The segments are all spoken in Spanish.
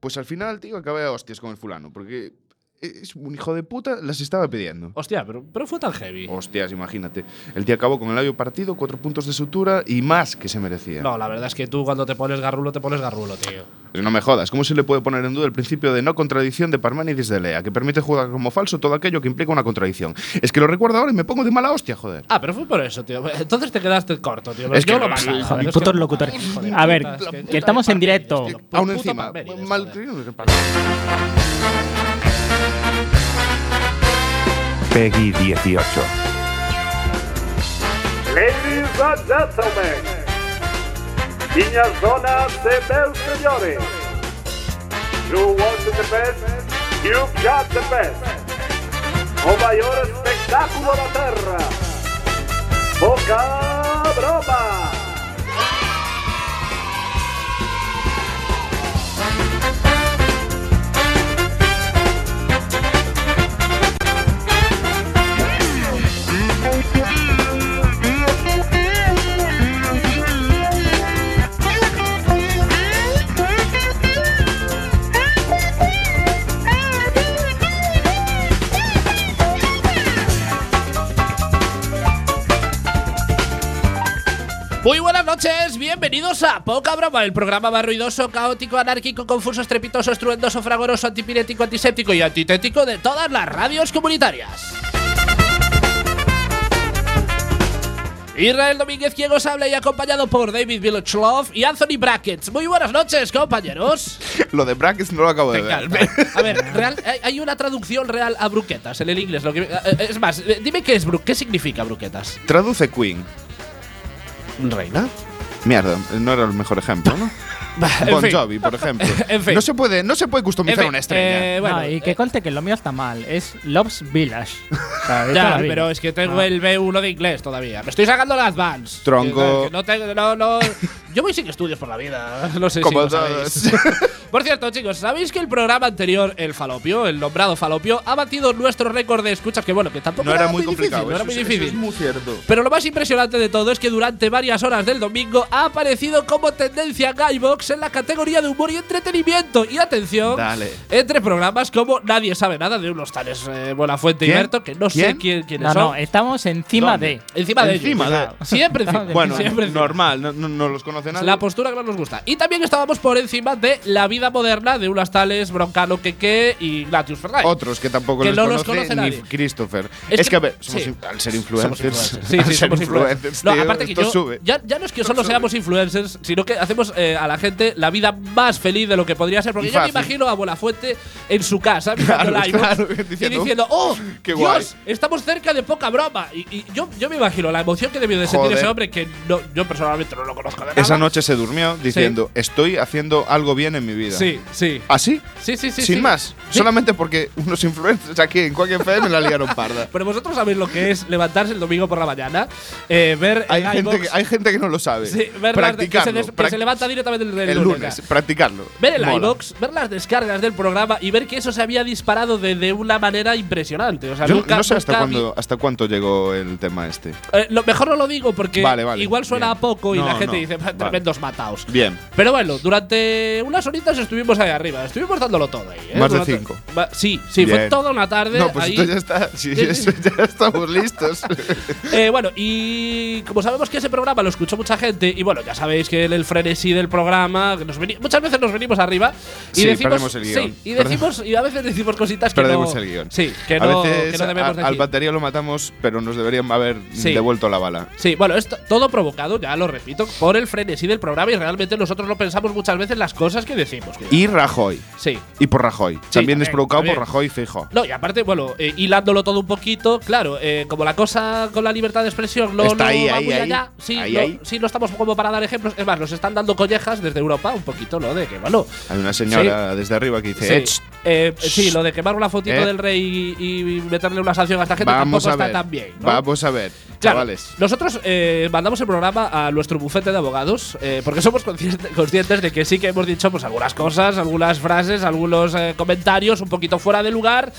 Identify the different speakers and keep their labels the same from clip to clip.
Speaker 1: Pues al final, tío, acabé a hostias con el fulano, porque es un hijo de puta, las estaba pidiendo.
Speaker 2: Hostia, pero, pero fue tan heavy.
Speaker 1: Hostias, imagínate. El tío acabó con el labio partido, cuatro puntos de sutura y más que se merecía.
Speaker 2: No, la verdad es que tú cuando te pones garrulo, te pones garrulo, tío.
Speaker 1: No me jodas, ¿cómo se le puede poner en duda el principio de no contradicción de Parménides de Lea, que permite jugar como falso todo aquello que implica una contradicción? Es que lo recuerdo ahora y me pongo de mala hostia, joder.
Speaker 2: Ah, pero fue por eso, tío. Entonces te quedaste corto, tío.
Speaker 1: Es que
Speaker 2: Yo lo más
Speaker 1: joder,
Speaker 2: joder, es
Speaker 3: putos
Speaker 2: que-
Speaker 3: locutores.
Speaker 2: Joder,
Speaker 3: A ver,
Speaker 2: puta, es
Speaker 3: que estamos en directo.
Speaker 1: Aún
Speaker 2: Puto
Speaker 1: encima, mal
Speaker 4: Peggy 18.
Speaker 5: Ladies and gentlemen, niñas, donas e meus señores, you want the best, you've got the best. O maior espectáculo da terra. Boca Broma.
Speaker 2: Muy buenas noches, bienvenidos a Poca Broma, el programa más ruidoso, caótico, anárquico, confuso, estrepitoso, estruendoso, fragoroso, antipirético, antiséptico y antitético de todas las radios comunitarias. Israel Domínguez quien os habla y acompañado por David Village Love y Anthony Brackets. Muy buenas noches, compañeros.
Speaker 1: Lo de brackets no lo acabo de ver.
Speaker 2: A ver, real- hay- una traducción real a bruquetas en el inglés. Lo que, eh, es más, eh, dime qué es qué significa bruquetas.
Speaker 1: Traduce Queen.
Speaker 2: Reina.
Speaker 1: Mierda, no era el mejor ejemplo, ¿no? Bon
Speaker 2: fin.
Speaker 1: Jovi, por ejemplo.
Speaker 2: En fin.
Speaker 1: No se puede, no se puede customizar
Speaker 2: En fin,
Speaker 1: una estrella.
Speaker 2: eh, bueno,
Speaker 3: No, y que
Speaker 2: eh,
Speaker 3: conste que lo mío está mal. Es Love's Village. O sea,
Speaker 2: Ya, pero es que tengo
Speaker 3: Ah.
Speaker 2: el B1 de inglés todavía. Me estoy sacando el Advance.
Speaker 1: Tronco.
Speaker 2: Que no tengo, no, no. Yo voy sin estudios por la vida. No sé
Speaker 1: Como
Speaker 2: si lo sabéis.
Speaker 1: todos.
Speaker 2: Por cierto, chicos, ¿sabéis que el programa anterior, el Falopio, el nombrado Falopio, ha batido nuestro récord de escuchas? Que bueno, que tampoco
Speaker 1: no era muy
Speaker 2: difícil,
Speaker 1: complicado.
Speaker 2: no era muy
Speaker 1: eso
Speaker 2: difícil.
Speaker 1: es muy cierto.
Speaker 2: Pero lo más impresionante de todo es que durante varias horas del domingo ha aparecido como tendencia en en la categoría de humor y entretenimiento. Y atención,
Speaker 1: Dale.
Speaker 2: entre programas como Nadie sabe nada de unos tales eh, Buenafuente y
Speaker 1: ¿Quién?
Speaker 2: Berto, que no sé
Speaker 1: ¿Quién?
Speaker 2: quién, quiénes
Speaker 3: No,
Speaker 2: son.
Speaker 3: no, estamos encima
Speaker 1: ¿Dónde?
Speaker 3: de.
Speaker 2: encima de
Speaker 1: Encima
Speaker 2: ellos.
Speaker 1: de-
Speaker 2: Siempre encima.
Speaker 1: Bueno,
Speaker 2: siempre encima.
Speaker 1: normal, no, no, no los conoce nadie.
Speaker 2: La postura que más nos gusta. Y también estábamos por encima de la vida moderna de unas tales Broncano Queque y Glatius Ferrari.
Speaker 1: Otros que tampoco
Speaker 2: Que
Speaker 1: les
Speaker 2: no los
Speaker 1: conoce,
Speaker 2: conoce
Speaker 1: ni
Speaker 2: nadie.
Speaker 1: Christopher.
Speaker 2: Es
Speaker 1: Es,
Speaker 2: que-
Speaker 1: que, a ver, somos
Speaker 2: sí.
Speaker 1: in- al ser
Speaker 2: Somos
Speaker 1: influencers.
Speaker 2: influencers. Sí,
Speaker 1: al
Speaker 2: sí,
Speaker 1: ser
Speaker 2: somos influencers. No,
Speaker 1: tío,
Speaker 2: aparte que
Speaker 1: esto
Speaker 2: yo,
Speaker 1: sube.
Speaker 2: ya, ya no es que solo seamos influencers, sino que hacemos eh, a la gente la vida más feliz de lo que podría ser. Porque
Speaker 1: Y
Speaker 2: yo me imagino a Buenafuente en su casa, mirando
Speaker 1: Claro,
Speaker 2: el
Speaker 1: claro,
Speaker 2: y
Speaker 1: diciendo,
Speaker 2: diciendo, ¡Oh!
Speaker 1: qué
Speaker 2: Dios,
Speaker 1: guay".
Speaker 2: estamos cerca de poca broma. Y, y yo, yo me imagino la emoción que debió de sentir
Speaker 1: Joder.
Speaker 2: ese hombre, que no, yo personalmente no lo conozco de nada.
Speaker 1: Esa noche se durmió diciendo, estoy haciendo algo bien en mi vida.
Speaker 2: Sí, sí.
Speaker 1: ¿Así?
Speaker 2: Sí, sí, sí.
Speaker 1: Sin
Speaker 2: sí.
Speaker 1: más.
Speaker 2: Sí.
Speaker 1: Solamente porque unos influencers aquí en Quack FM la liaron parda.
Speaker 2: Pero vosotros sabéis lo que es levantarse el domingo por la mañana, eh, ver
Speaker 1: Hay
Speaker 2: en
Speaker 1: gente, que, hay gente que no lo sabe.
Speaker 2: sí, ver que, se, des- que se levanta directamente el, el lunes.
Speaker 1: lunes. Practicarlo.
Speaker 2: Ver el
Speaker 1: Mola.
Speaker 2: iVoox, ver las descargas del programa y ver que eso se había disparado de, de una manera impresionante. O sea,
Speaker 1: Yo
Speaker 2: nunca,
Speaker 1: no sé hasta cuándo, hasta cuánto llegó el tema este.
Speaker 2: Eh, lo mejor no lo digo porque
Speaker 1: Vale, vale,
Speaker 2: igual suena
Speaker 1: bien.
Speaker 2: a poco y
Speaker 1: No,
Speaker 2: la gente
Speaker 1: no,
Speaker 2: dice,
Speaker 1: vale.
Speaker 2: tremendos mataos.
Speaker 1: Bien.
Speaker 2: Pero bueno, durante unas horitas estuvimos ahí arriba, estuvimos dándolo todo ahí. ¿eh?
Speaker 1: Más de
Speaker 2: Durante-
Speaker 1: cinco.
Speaker 2: Va- sí, sí, fue
Speaker 1: Bien.
Speaker 2: toda una tarde.
Speaker 1: No, pues
Speaker 2: ahí.
Speaker 1: esto ya está. Sí, eso ya estamos listos.
Speaker 2: Eh, bueno, y como sabemos que ese programa lo escuchó mucha gente, y bueno, ya sabéis que el, el frenesí del programa, nos muchas veces nos venimos arriba y
Speaker 1: Sí,
Speaker 2: decimos.
Speaker 1: el guion.
Speaker 2: Sí, y decimos, y a veces decimos cositas que
Speaker 1: Perdemos
Speaker 2: no.
Speaker 1: el guion.
Speaker 2: Sí, que
Speaker 1: a
Speaker 2: no,
Speaker 1: veces
Speaker 2: que no debemos
Speaker 1: a- al
Speaker 2: decir.
Speaker 1: batería lo matamos, pero nos deberían haber
Speaker 2: Sí.
Speaker 1: devuelto la bala.
Speaker 2: Sí, bueno, esto todo provocado, ya lo repito, por el frenesí del programa y realmente nosotros no pensamos muchas veces las cosas que decimos. tío.
Speaker 1: Y Rajoy.
Speaker 2: sí.
Speaker 1: Y por Rajoy. también, es provocado por Rajoy fijo.
Speaker 2: No, y aparte, bueno, eh, hilándolo todo un poquito, claro, eh, como la cosa con la libertad de expresión no,
Speaker 1: Está
Speaker 2: no
Speaker 1: ahí,
Speaker 2: va
Speaker 1: ahí,
Speaker 2: muy
Speaker 1: ahí.
Speaker 2: allá, sí, no,
Speaker 1: ahí.
Speaker 2: sí, no estamos como para dar ejemplos. Es más, nos están dando collejas desde Europa un poquito, ¿no? De que, bueno.
Speaker 1: Hay una señora desde arriba que dice:
Speaker 2: Sí,
Speaker 1: "Eh,
Speaker 2: eh, sí, lo de quemar una fotito
Speaker 1: Eh.
Speaker 2: del rey y, y meterle una sanción a esta gente
Speaker 1: vamos
Speaker 2: tampoco
Speaker 1: a
Speaker 2: está tan bien. ¿no?
Speaker 1: Vamos a ver,
Speaker 2: Claro,
Speaker 1: chavales.
Speaker 2: nosotros eh, mandamos el programa a nuestro bufete de abogados eh, porque somos consciente- conscientes de que sí que hemos dicho pues algunas cosas, algunas frases, algunos eh, comentarios un poquito fuera de lugar.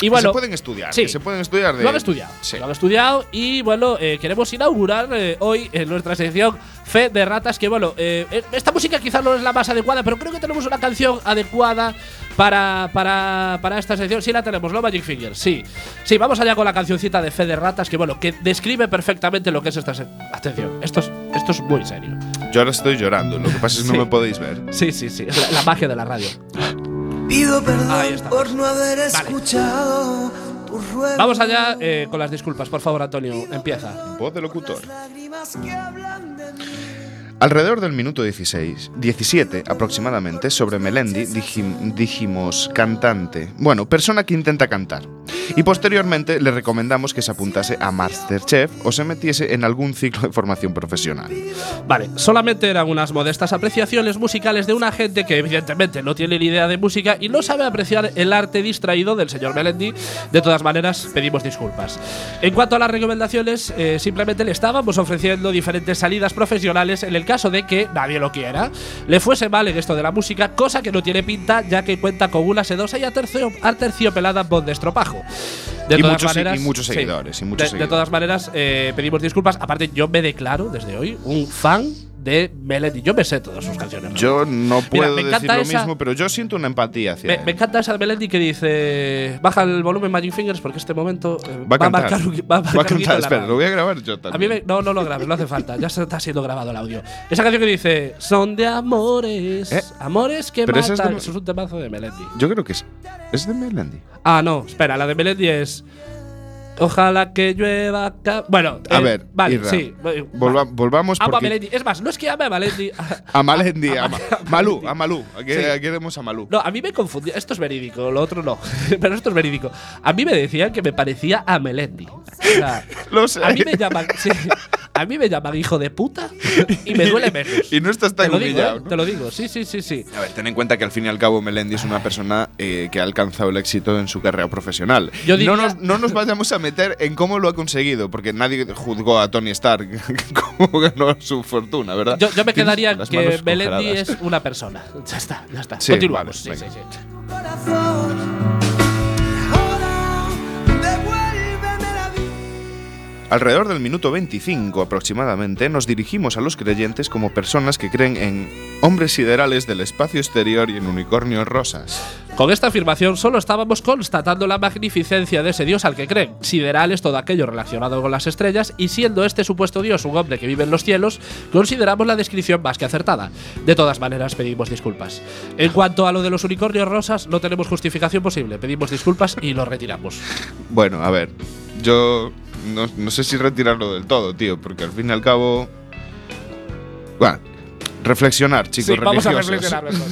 Speaker 2: Y bueno,
Speaker 1: que se pueden estudiar.
Speaker 2: sí.
Speaker 1: que se pueden estudiar de.
Speaker 2: Lo han estudiado.
Speaker 1: Sí.
Speaker 2: Lo han estudiado y bueno, eh, queremos inaugurar eh, hoy en nuestra sección Fe de Ratas. Que bueno, eh, eh, esta música quizás no es la más adecuada, pero creo que tenemos una canción adecuada para, para, para esta sección. Sí, la tenemos, ¿no? Magic Fingers. Sí. Sí, vamos allá con la cancioncita de Fe de Ratas, que bueno, que describe perfectamente lo que es esta sección. Atención, esto es, esto es muy serio.
Speaker 1: Yo ahora estoy llorando. Lo que pasa es que
Speaker 2: Sí.
Speaker 1: no me podéis ver.
Speaker 2: Sí, sí, sí. La, la magia de la radio.
Speaker 4: Pido
Speaker 2: Ahí
Speaker 4: perdón por no haber
Speaker 2: Vale.
Speaker 4: escuchado tus ruegos.
Speaker 2: Vamos allá eh, con las disculpas, por favor, Antonio. Empieza.
Speaker 1: Voz de locutor. Alrededor del minuto 16, 17 aproximadamente, sobre Melendi dijim- dijimos cantante, bueno, persona que intenta cantar. Y posteriormente le recomendamos que se apuntase a Masterchef o se metiese en algún ciclo de formación profesional.
Speaker 2: Vale, solamente eran unas modestas apreciaciones musicales de una gente que evidentemente no tiene ni idea de música y no sabe apreciar el arte distraído del señor Melendi. De todas maneras, pedimos disculpas. En cuanto a las recomendaciones, eh, simplemente le estábamos ofreciendo diferentes salidas profesionales en el caso de que nadie lo quiera, le fuese mal en esto de la música, cosa que no tiene pinta ya que cuenta con una sedosa y atercio- aterciopelada voz de estropajo. De
Speaker 1: Y
Speaker 2: todas
Speaker 1: muchos-
Speaker 2: maneras,
Speaker 1: y muchos
Speaker 2: sí.
Speaker 1: seguidores, y muchos
Speaker 2: de, de
Speaker 1: seguidores.
Speaker 2: todas maneras, eh, pedimos disculpas. Aparte, yo me declaro desde hoy un fan de Melendi. Yo me sé todas sus canciones. ¿no?
Speaker 1: Yo no puedo
Speaker 2: me
Speaker 1: decir lo
Speaker 2: esa-
Speaker 1: mismo, pero yo siento una empatía hacia
Speaker 2: me,
Speaker 1: él.
Speaker 2: me encanta esa de Melendi que dice: Baja el volumen Magic Fingers porque este momento eh,
Speaker 1: Va a cantar.
Speaker 2: marcar un- va a marcar
Speaker 1: Va a cantar, espera, lo voy a grabar yo
Speaker 2: A mí
Speaker 1: también.
Speaker 2: me- no, no lo grabes, no hace falta. Ya está siendo grabado el audio. Esa canción que dice: Son de amores,
Speaker 1: Eh,
Speaker 2: amores que
Speaker 1: pero es
Speaker 2: matan.
Speaker 1: de-
Speaker 2: Eso es un temazo de Melendi.
Speaker 1: Yo creo que es. ¿Es de Melendi?
Speaker 2: Ah, no, espera, la de Melendi es. Ojalá que llueva. ca-". Bueno,
Speaker 1: A
Speaker 2: eh,
Speaker 1: ver,
Speaker 2: vale,
Speaker 1: Irra,
Speaker 2: sí.
Speaker 1: Volva- volvamos
Speaker 2: Amo a. Melendi. Es más, no es que ame a Melendi.
Speaker 1: A Malendi, a,
Speaker 2: a-
Speaker 1: Ma-
Speaker 2: a
Speaker 1: Malú, a Malú. Aquí,
Speaker 2: Sí.
Speaker 1: aquí queremos a Malú.
Speaker 2: No, a mí me confundía. Esto es verídico, lo otro no. Pero esto es verídico. A mí me decían que me parecía a Melendi. O sea,
Speaker 1: Lo sé.
Speaker 2: a mí me llaman. sí, a mí me llaman hijo de puta y me duele menos.
Speaker 1: Y no estás tan
Speaker 2: te lo digo,
Speaker 1: humillado,
Speaker 2: ¿eh?
Speaker 1: ¿no?
Speaker 2: Te lo digo, sí, sí, sí, sí.
Speaker 1: A ver, ten en cuenta que al fin y al cabo Melendi es una persona eh, que ha alcanzado el éxito en su carrera profesional.
Speaker 2: Yo diría-
Speaker 1: no, nos, no nos vayamos a meter en cómo lo ha conseguido, porque nadie juzgó a Tony Stark cómo ganó su fortuna, ¿verdad?
Speaker 2: Yo, yo me quedaría que Melendi es una persona. Ya está, ya está.
Speaker 1: Sí,
Speaker 2: Continuamos.
Speaker 1: vale,
Speaker 2: sí, sí, sí.
Speaker 1: Alrededor del minuto 25 aproximadamente nos dirigimos a los creyentes como personas que creen en hombres siderales del espacio exterior y en unicornios rosas.
Speaker 2: Con esta afirmación solo estábamos constatando la magnificencia de ese dios al que creen. Sideral es todo aquello relacionado con las estrellas y siendo este supuesto dios un hombre que vive en los cielos, consideramos la descripción más que acertada. De todas maneras, pedimos disculpas. En cuanto a lo de los unicornios rosas, no tenemos justificación posible. Pedimos disculpas y lo retiramos.
Speaker 1: Bueno, a ver, yo no, no sé si retirarlo del todo, tío, porque al fin y al cabo... Bueno, reflexionar, chicos.
Speaker 2: Sí, vamos a reflexionar mejor.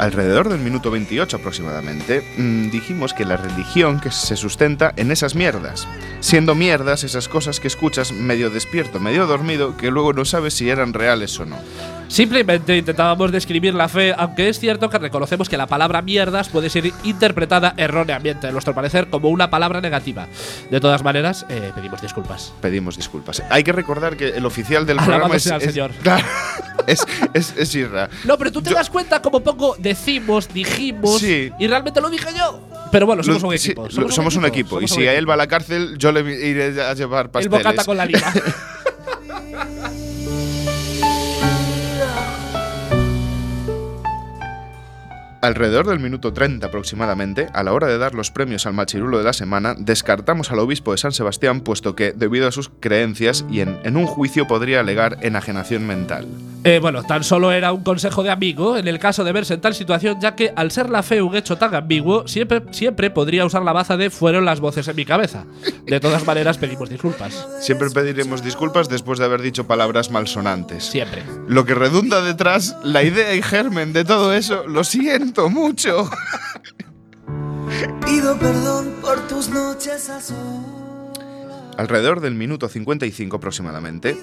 Speaker 1: Alrededor del minuto 28 aproximadamente, mm, dijimos que la religión que se sustenta en esas mierdas, siendo mierdas esas cosas que escuchas medio despierto, medio dormido, que luego no sabes si eran reales o no.
Speaker 2: Simplemente intentábamos describir la fe, aunque es cierto que reconocemos que la palabra mierdas puede ser interpretada erróneamente, a nuestro parecer, como una palabra negativa. De todas maneras, eh, pedimos disculpas.
Speaker 1: Pedimos disculpas. Hay que recordar que el oficial del
Speaker 2: Alabado
Speaker 1: programa es,
Speaker 2: sea el
Speaker 1: es-
Speaker 2: Señor.
Speaker 1: claro, es, es, es Isra.
Speaker 2: No, pero tú te
Speaker 1: Yo-
Speaker 2: das cuenta como pongo decimos, dijimos,
Speaker 1: Sí.
Speaker 2: y realmente lo dije yo. Pero bueno, somos
Speaker 1: Lo-
Speaker 2: un
Speaker 1: sí,
Speaker 2: equipo.
Speaker 1: lo- somos, un equipo. y
Speaker 2: somos
Speaker 1: si a él va a la cárcel, yo le iré a llevar
Speaker 2: El
Speaker 1: pasteles.
Speaker 2: bocata con la lima.
Speaker 1: Alrededor del minuto 30 aproximadamente, a la hora de dar los premios al machirulo de la semana, descartamos al obispo de San Sebastián puesto que, debido a sus creencias y en, en un juicio podría alegar enajenación mental.
Speaker 2: Eh, bueno, tan solo era un consejo de amigo en el caso de verse en tal situación, ya que al ser la fe un hecho tan ambiguo, siempre, siempre podría usar la baza de fueron las voces en mi cabeza. De todas maneras, pedimos disculpas.
Speaker 1: Siempre pediremos disculpas después de haber dicho palabras malsonantes.
Speaker 2: Siempre.
Speaker 1: Lo que redunda detrás, la idea y germen de todo eso, lo siento mucho.
Speaker 4: Pido perdón por tus noches a sol.
Speaker 1: Alrededor del minuto 55 aproximadamente,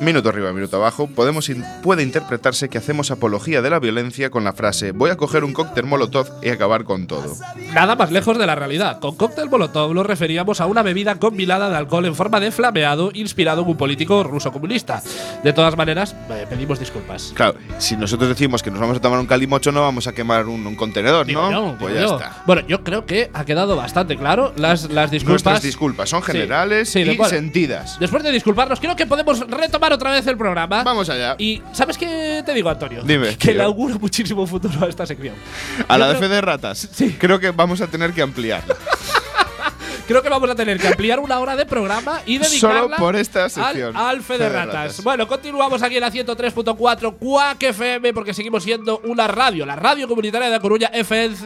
Speaker 1: minuto arriba, minuto abajo, podemos in- puede interpretarse que hacemos apología de la violencia con la frase voy a coger un cóctel molotov y acabar con todo.
Speaker 2: Nada más lejos de la realidad. Con cóctel molotov nos referíamos a una bebida combinada de alcohol en forma de flameado inspirado en un político ruso comunista. De todas maneras, eh, pedimos disculpas.
Speaker 1: Claro, si nosotros decimos que nos vamos a tomar un calimocho, no vamos a quemar un, un contenedor,
Speaker 2: Digo
Speaker 1: ¿no?
Speaker 2: yo,
Speaker 1: pues ya
Speaker 2: yo.
Speaker 1: está.
Speaker 2: Bueno, yo creo que ha quedado bastante claro las, las disculpas.
Speaker 1: Nuestras disculpas son generales
Speaker 2: sí, de
Speaker 1: y sentidas.
Speaker 2: Después de disculparnos, creo que podemos retomar otra vez el programa.
Speaker 1: Vamos allá.
Speaker 2: Y ¿sabes qué te digo, Antonio?
Speaker 1: Dime,
Speaker 2: Que le
Speaker 1: tío.
Speaker 2: auguro muchísimo futuro a esta sección.
Speaker 1: A
Speaker 2: Yo
Speaker 1: la de
Speaker 2: creo-
Speaker 1: fe de ratas. Creo que vamos a tener que ampliarla.
Speaker 2: Creo que vamos a tener que ampliar una hora de programa y dedicarla
Speaker 1: Solo por esta
Speaker 2: al,
Speaker 1: sección.
Speaker 2: al Fe de
Speaker 1: Fe de
Speaker 2: ratas.
Speaker 1: ratas.
Speaker 2: Bueno, continuamos aquí en la 103.4 Cuac FM porque seguimos siendo una radio, la radio comunitaria de La Coruña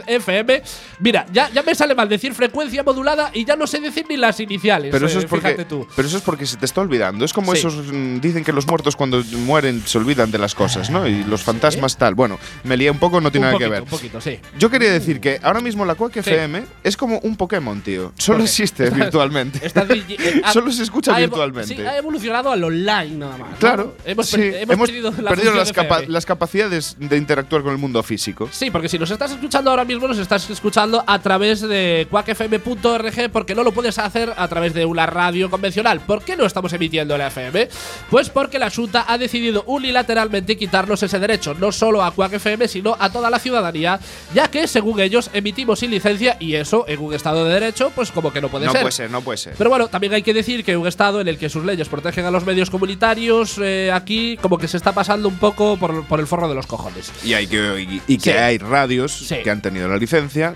Speaker 2: FM. Mira, ya, ya me sale mal decir frecuencia modulada y ya no sé decir ni las iniciales.
Speaker 1: Pero eso,
Speaker 2: eh,
Speaker 1: es porque,
Speaker 2: tú.
Speaker 1: pero eso es porque se te está olvidando. Es como
Speaker 2: Sí.
Speaker 1: esos. mm, Dicen que los muertos cuando mueren se olvidan de las cosas, ¿no? Y los fantasmas tal. Bueno, me lié un poco, no tiene
Speaker 2: un
Speaker 1: nada
Speaker 2: poquito,
Speaker 1: que ver.
Speaker 2: Un poquito, sí.
Speaker 1: Yo quería decir que ahora mismo la Quack FM es como un Pokémon, tío. Solo? Existe virtualmente.
Speaker 2: eh,
Speaker 1: Solo se escucha
Speaker 2: ha
Speaker 1: virtualmente.
Speaker 2: Sí, ha evolucionado al online nada más. ¿no?
Speaker 1: Claro,
Speaker 2: Hemos,
Speaker 1: sí,
Speaker 2: per- hemos perdido la
Speaker 1: las, capa-
Speaker 2: FM.
Speaker 1: las capacidades de interactuar con el mundo físico.
Speaker 2: Sí, porque si nos estás escuchando ahora mismo, nos estás escuchando a través de cuacfm.org porque no lo puedes hacer a través de una radio convencional. ¿Por qué no estamos emitiendo en la FM? Pues porque la Junta ha decidido unilateralmente quitarnos ese derecho, no solo a Quack FM, sino a toda la ciudadanía, ya que según ellos emitimos sin licencia y eso en un estado de derecho, pues como que no puede
Speaker 1: no
Speaker 2: ser.
Speaker 1: puede ser, no puede ser.
Speaker 2: Pero bueno, también hay que decir que un Estado en el que sus leyes protegen a los medios comunitarios, eh, aquí como que se está pasando un poco por, por el forro de los cojones.
Speaker 1: Y, hay que, y, y que
Speaker 2: Sí.
Speaker 1: hay radios
Speaker 2: Sí.
Speaker 1: que han tenido la licencia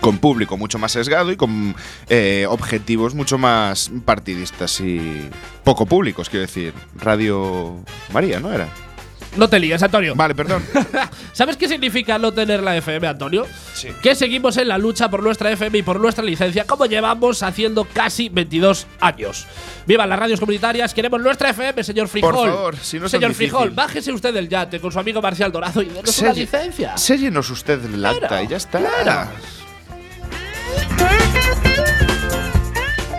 Speaker 1: con público mucho más sesgado y con eh, objetivos mucho más partidistas y poco públicos, quiero decir. Radio María, ¿no era?
Speaker 2: No te líes, Antonio.
Speaker 1: Vale, perdón.
Speaker 2: ¿Sabes qué significa no tener la FM, Antonio?
Speaker 1: Sí.
Speaker 2: Que seguimos en la lucha por nuestra FM y por nuestra licencia, como llevamos haciendo casi 22 años. ¡Viva las radios comunitarias! Queremos nuestra FM, señor Frijol.
Speaker 1: favor, si no es tan
Speaker 2: Señor. Frijol, bájese usted del yate con su amigo Marcial Dorado y denos una licencia.
Speaker 1: Séllenos usted el acta
Speaker 2: Claro,
Speaker 1: y ya está.
Speaker 2: claro.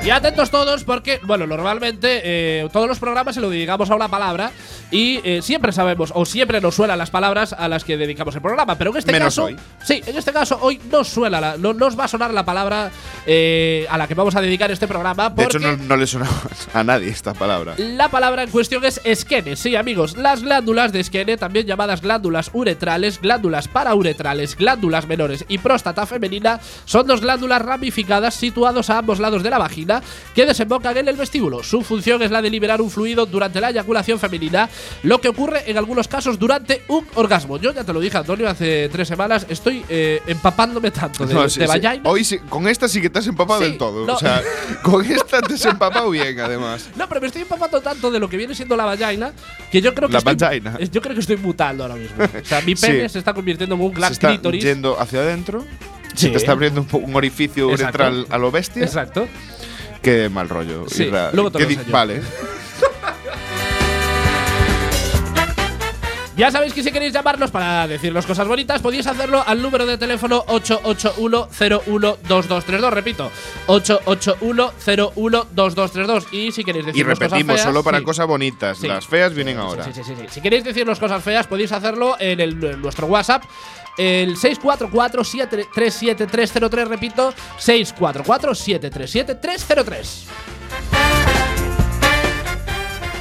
Speaker 2: Y atentos todos porque, bueno, normalmente eh, todos los programas se lo dedicamos a una palabra y eh, siempre sabemos o siempre nos suenan las palabras a las que dedicamos el programa. Pero en este
Speaker 1: Menos
Speaker 2: caso,
Speaker 1: hoy.
Speaker 2: sí, en este caso hoy no suena, la- no nos va a sonar la palabra eh, a la que vamos a dedicar este programa.
Speaker 1: De
Speaker 2: Porque
Speaker 1: hecho, no, no le suena a nadie esta palabra.
Speaker 2: la palabra en cuestión es esquene, sí amigos, las glándulas de esquene, también llamadas glándulas uretrales, glándulas parauretrales, glándulas menores y próstata femenina, son dos glándulas ramificadas situados a ambos lados de la vagina que desembocan en el vestíbulo. Su función es la de liberar un fluido durante la eyaculación femenina, lo que ocurre en algunos casos durante un orgasmo. Yo ya te lo dije, Antonio, hace tres semanas, estoy eh, empapándome tanto de,
Speaker 1: No, sí,
Speaker 2: de
Speaker 1: sí.
Speaker 2: vagina.
Speaker 1: Hoy sí- con esta sí que te has empapado
Speaker 2: Sí,
Speaker 1: del todo.
Speaker 2: no.
Speaker 1: O sea, con esta te has empapado bien, además.
Speaker 2: No, pero me estoy empapando tanto de lo que viene siendo la vagina que yo creo que
Speaker 1: La
Speaker 2: estoy,
Speaker 1: vagina.
Speaker 2: Yo creo que estoy mutando ahora mismo. O sea, mi pene
Speaker 1: Sí.
Speaker 2: se está convirtiendo en un
Speaker 1: Se
Speaker 2: gran
Speaker 1: está yendo hacia adentro.
Speaker 2: Sí.
Speaker 1: Se te está abriendo un, un orificio uretral a lo bestia.
Speaker 2: Exacto.
Speaker 1: Qué mal rollo.
Speaker 2: Sí, luego te lo.
Speaker 1: Vale.
Speaker 2: Ya sabéis que si queréis llamarnos para decirnos cosas bonitas, podéis hacerlo al número de teléfono 881-012232. Repito, 881-012232. Y si queréis
Speaker 1: Y
Speaker 2: decirnos cosas
Speaker 1: repetimos,
Speaker 2: feas,
Speaker 1: solo para
Speaker 2: sí.
Speaker 1: cosas bonitas.
Speaker 2: Sí.
Speaker 1: Las feas vienen
Speaker 2: Sí,
Speaker 1: ahora.
Speaker 2: Sí, sí, sí, sí. Si queréis decirnos cosas feas, podéis hacerlo en, el- en nuestro WhatsApp. El 644-737-303, repito, 644-737-303.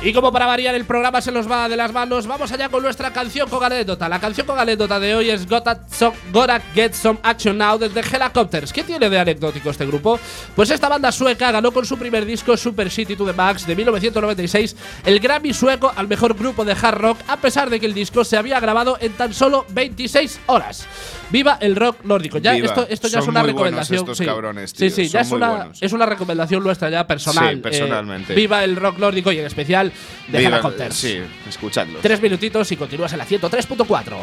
Speaker 2: Y como para variar el programa se nos va de las manos, vamos allá con nuestra canción con anécdota. La canción con anécdota de hoy es Gotta, So- Gotta Get Some Action Now desde Helicopters. ¿Qué tiene de anecdótico este grupo? Pues esta banda sueca ganó con su primer disco Super City to the Max de 1996 el Grammy sueco al mejor grupo de hard rock a pesar de que el disco se había grabado en tan solo 26 horas. Viva el rock nórdico. Ya
Speaker 1: Viva.
Speaker 2: esto, esto ya es una
Speaker 1: muy
Speaker 2: recomendación.
Speaker 1: estos
Speaker 2: sí.
Speaker 1: cabrones,
Speaker 2: sí,
Speaker 1: tío.
Speaker 2: sí, ya
Speaker 1: Son
Speaker 2: es una,
Speaker 1: buenos.
Speaker 2: es una recomendación nuestra ya personal.
Speaker 1: Sí, personalmente.
Speaker 2: Eh, viva el rock nórdico y en especial de
Speaker 1: Viva-
Speaker 2: Helicopters.
Speaker 1: Sí, escuchadlos.
Speaker 2: Tres minutitos y continúas en la 103.4.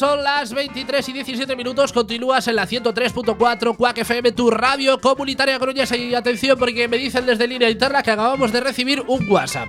Speaker 2: son las 23 y 17 minutos, continúas en la 103.4 Quack FM, tu radio comunitaria coruñesa. Y atención, porque me dicen desde línea interna que acabamos de recibir un WhatsApp.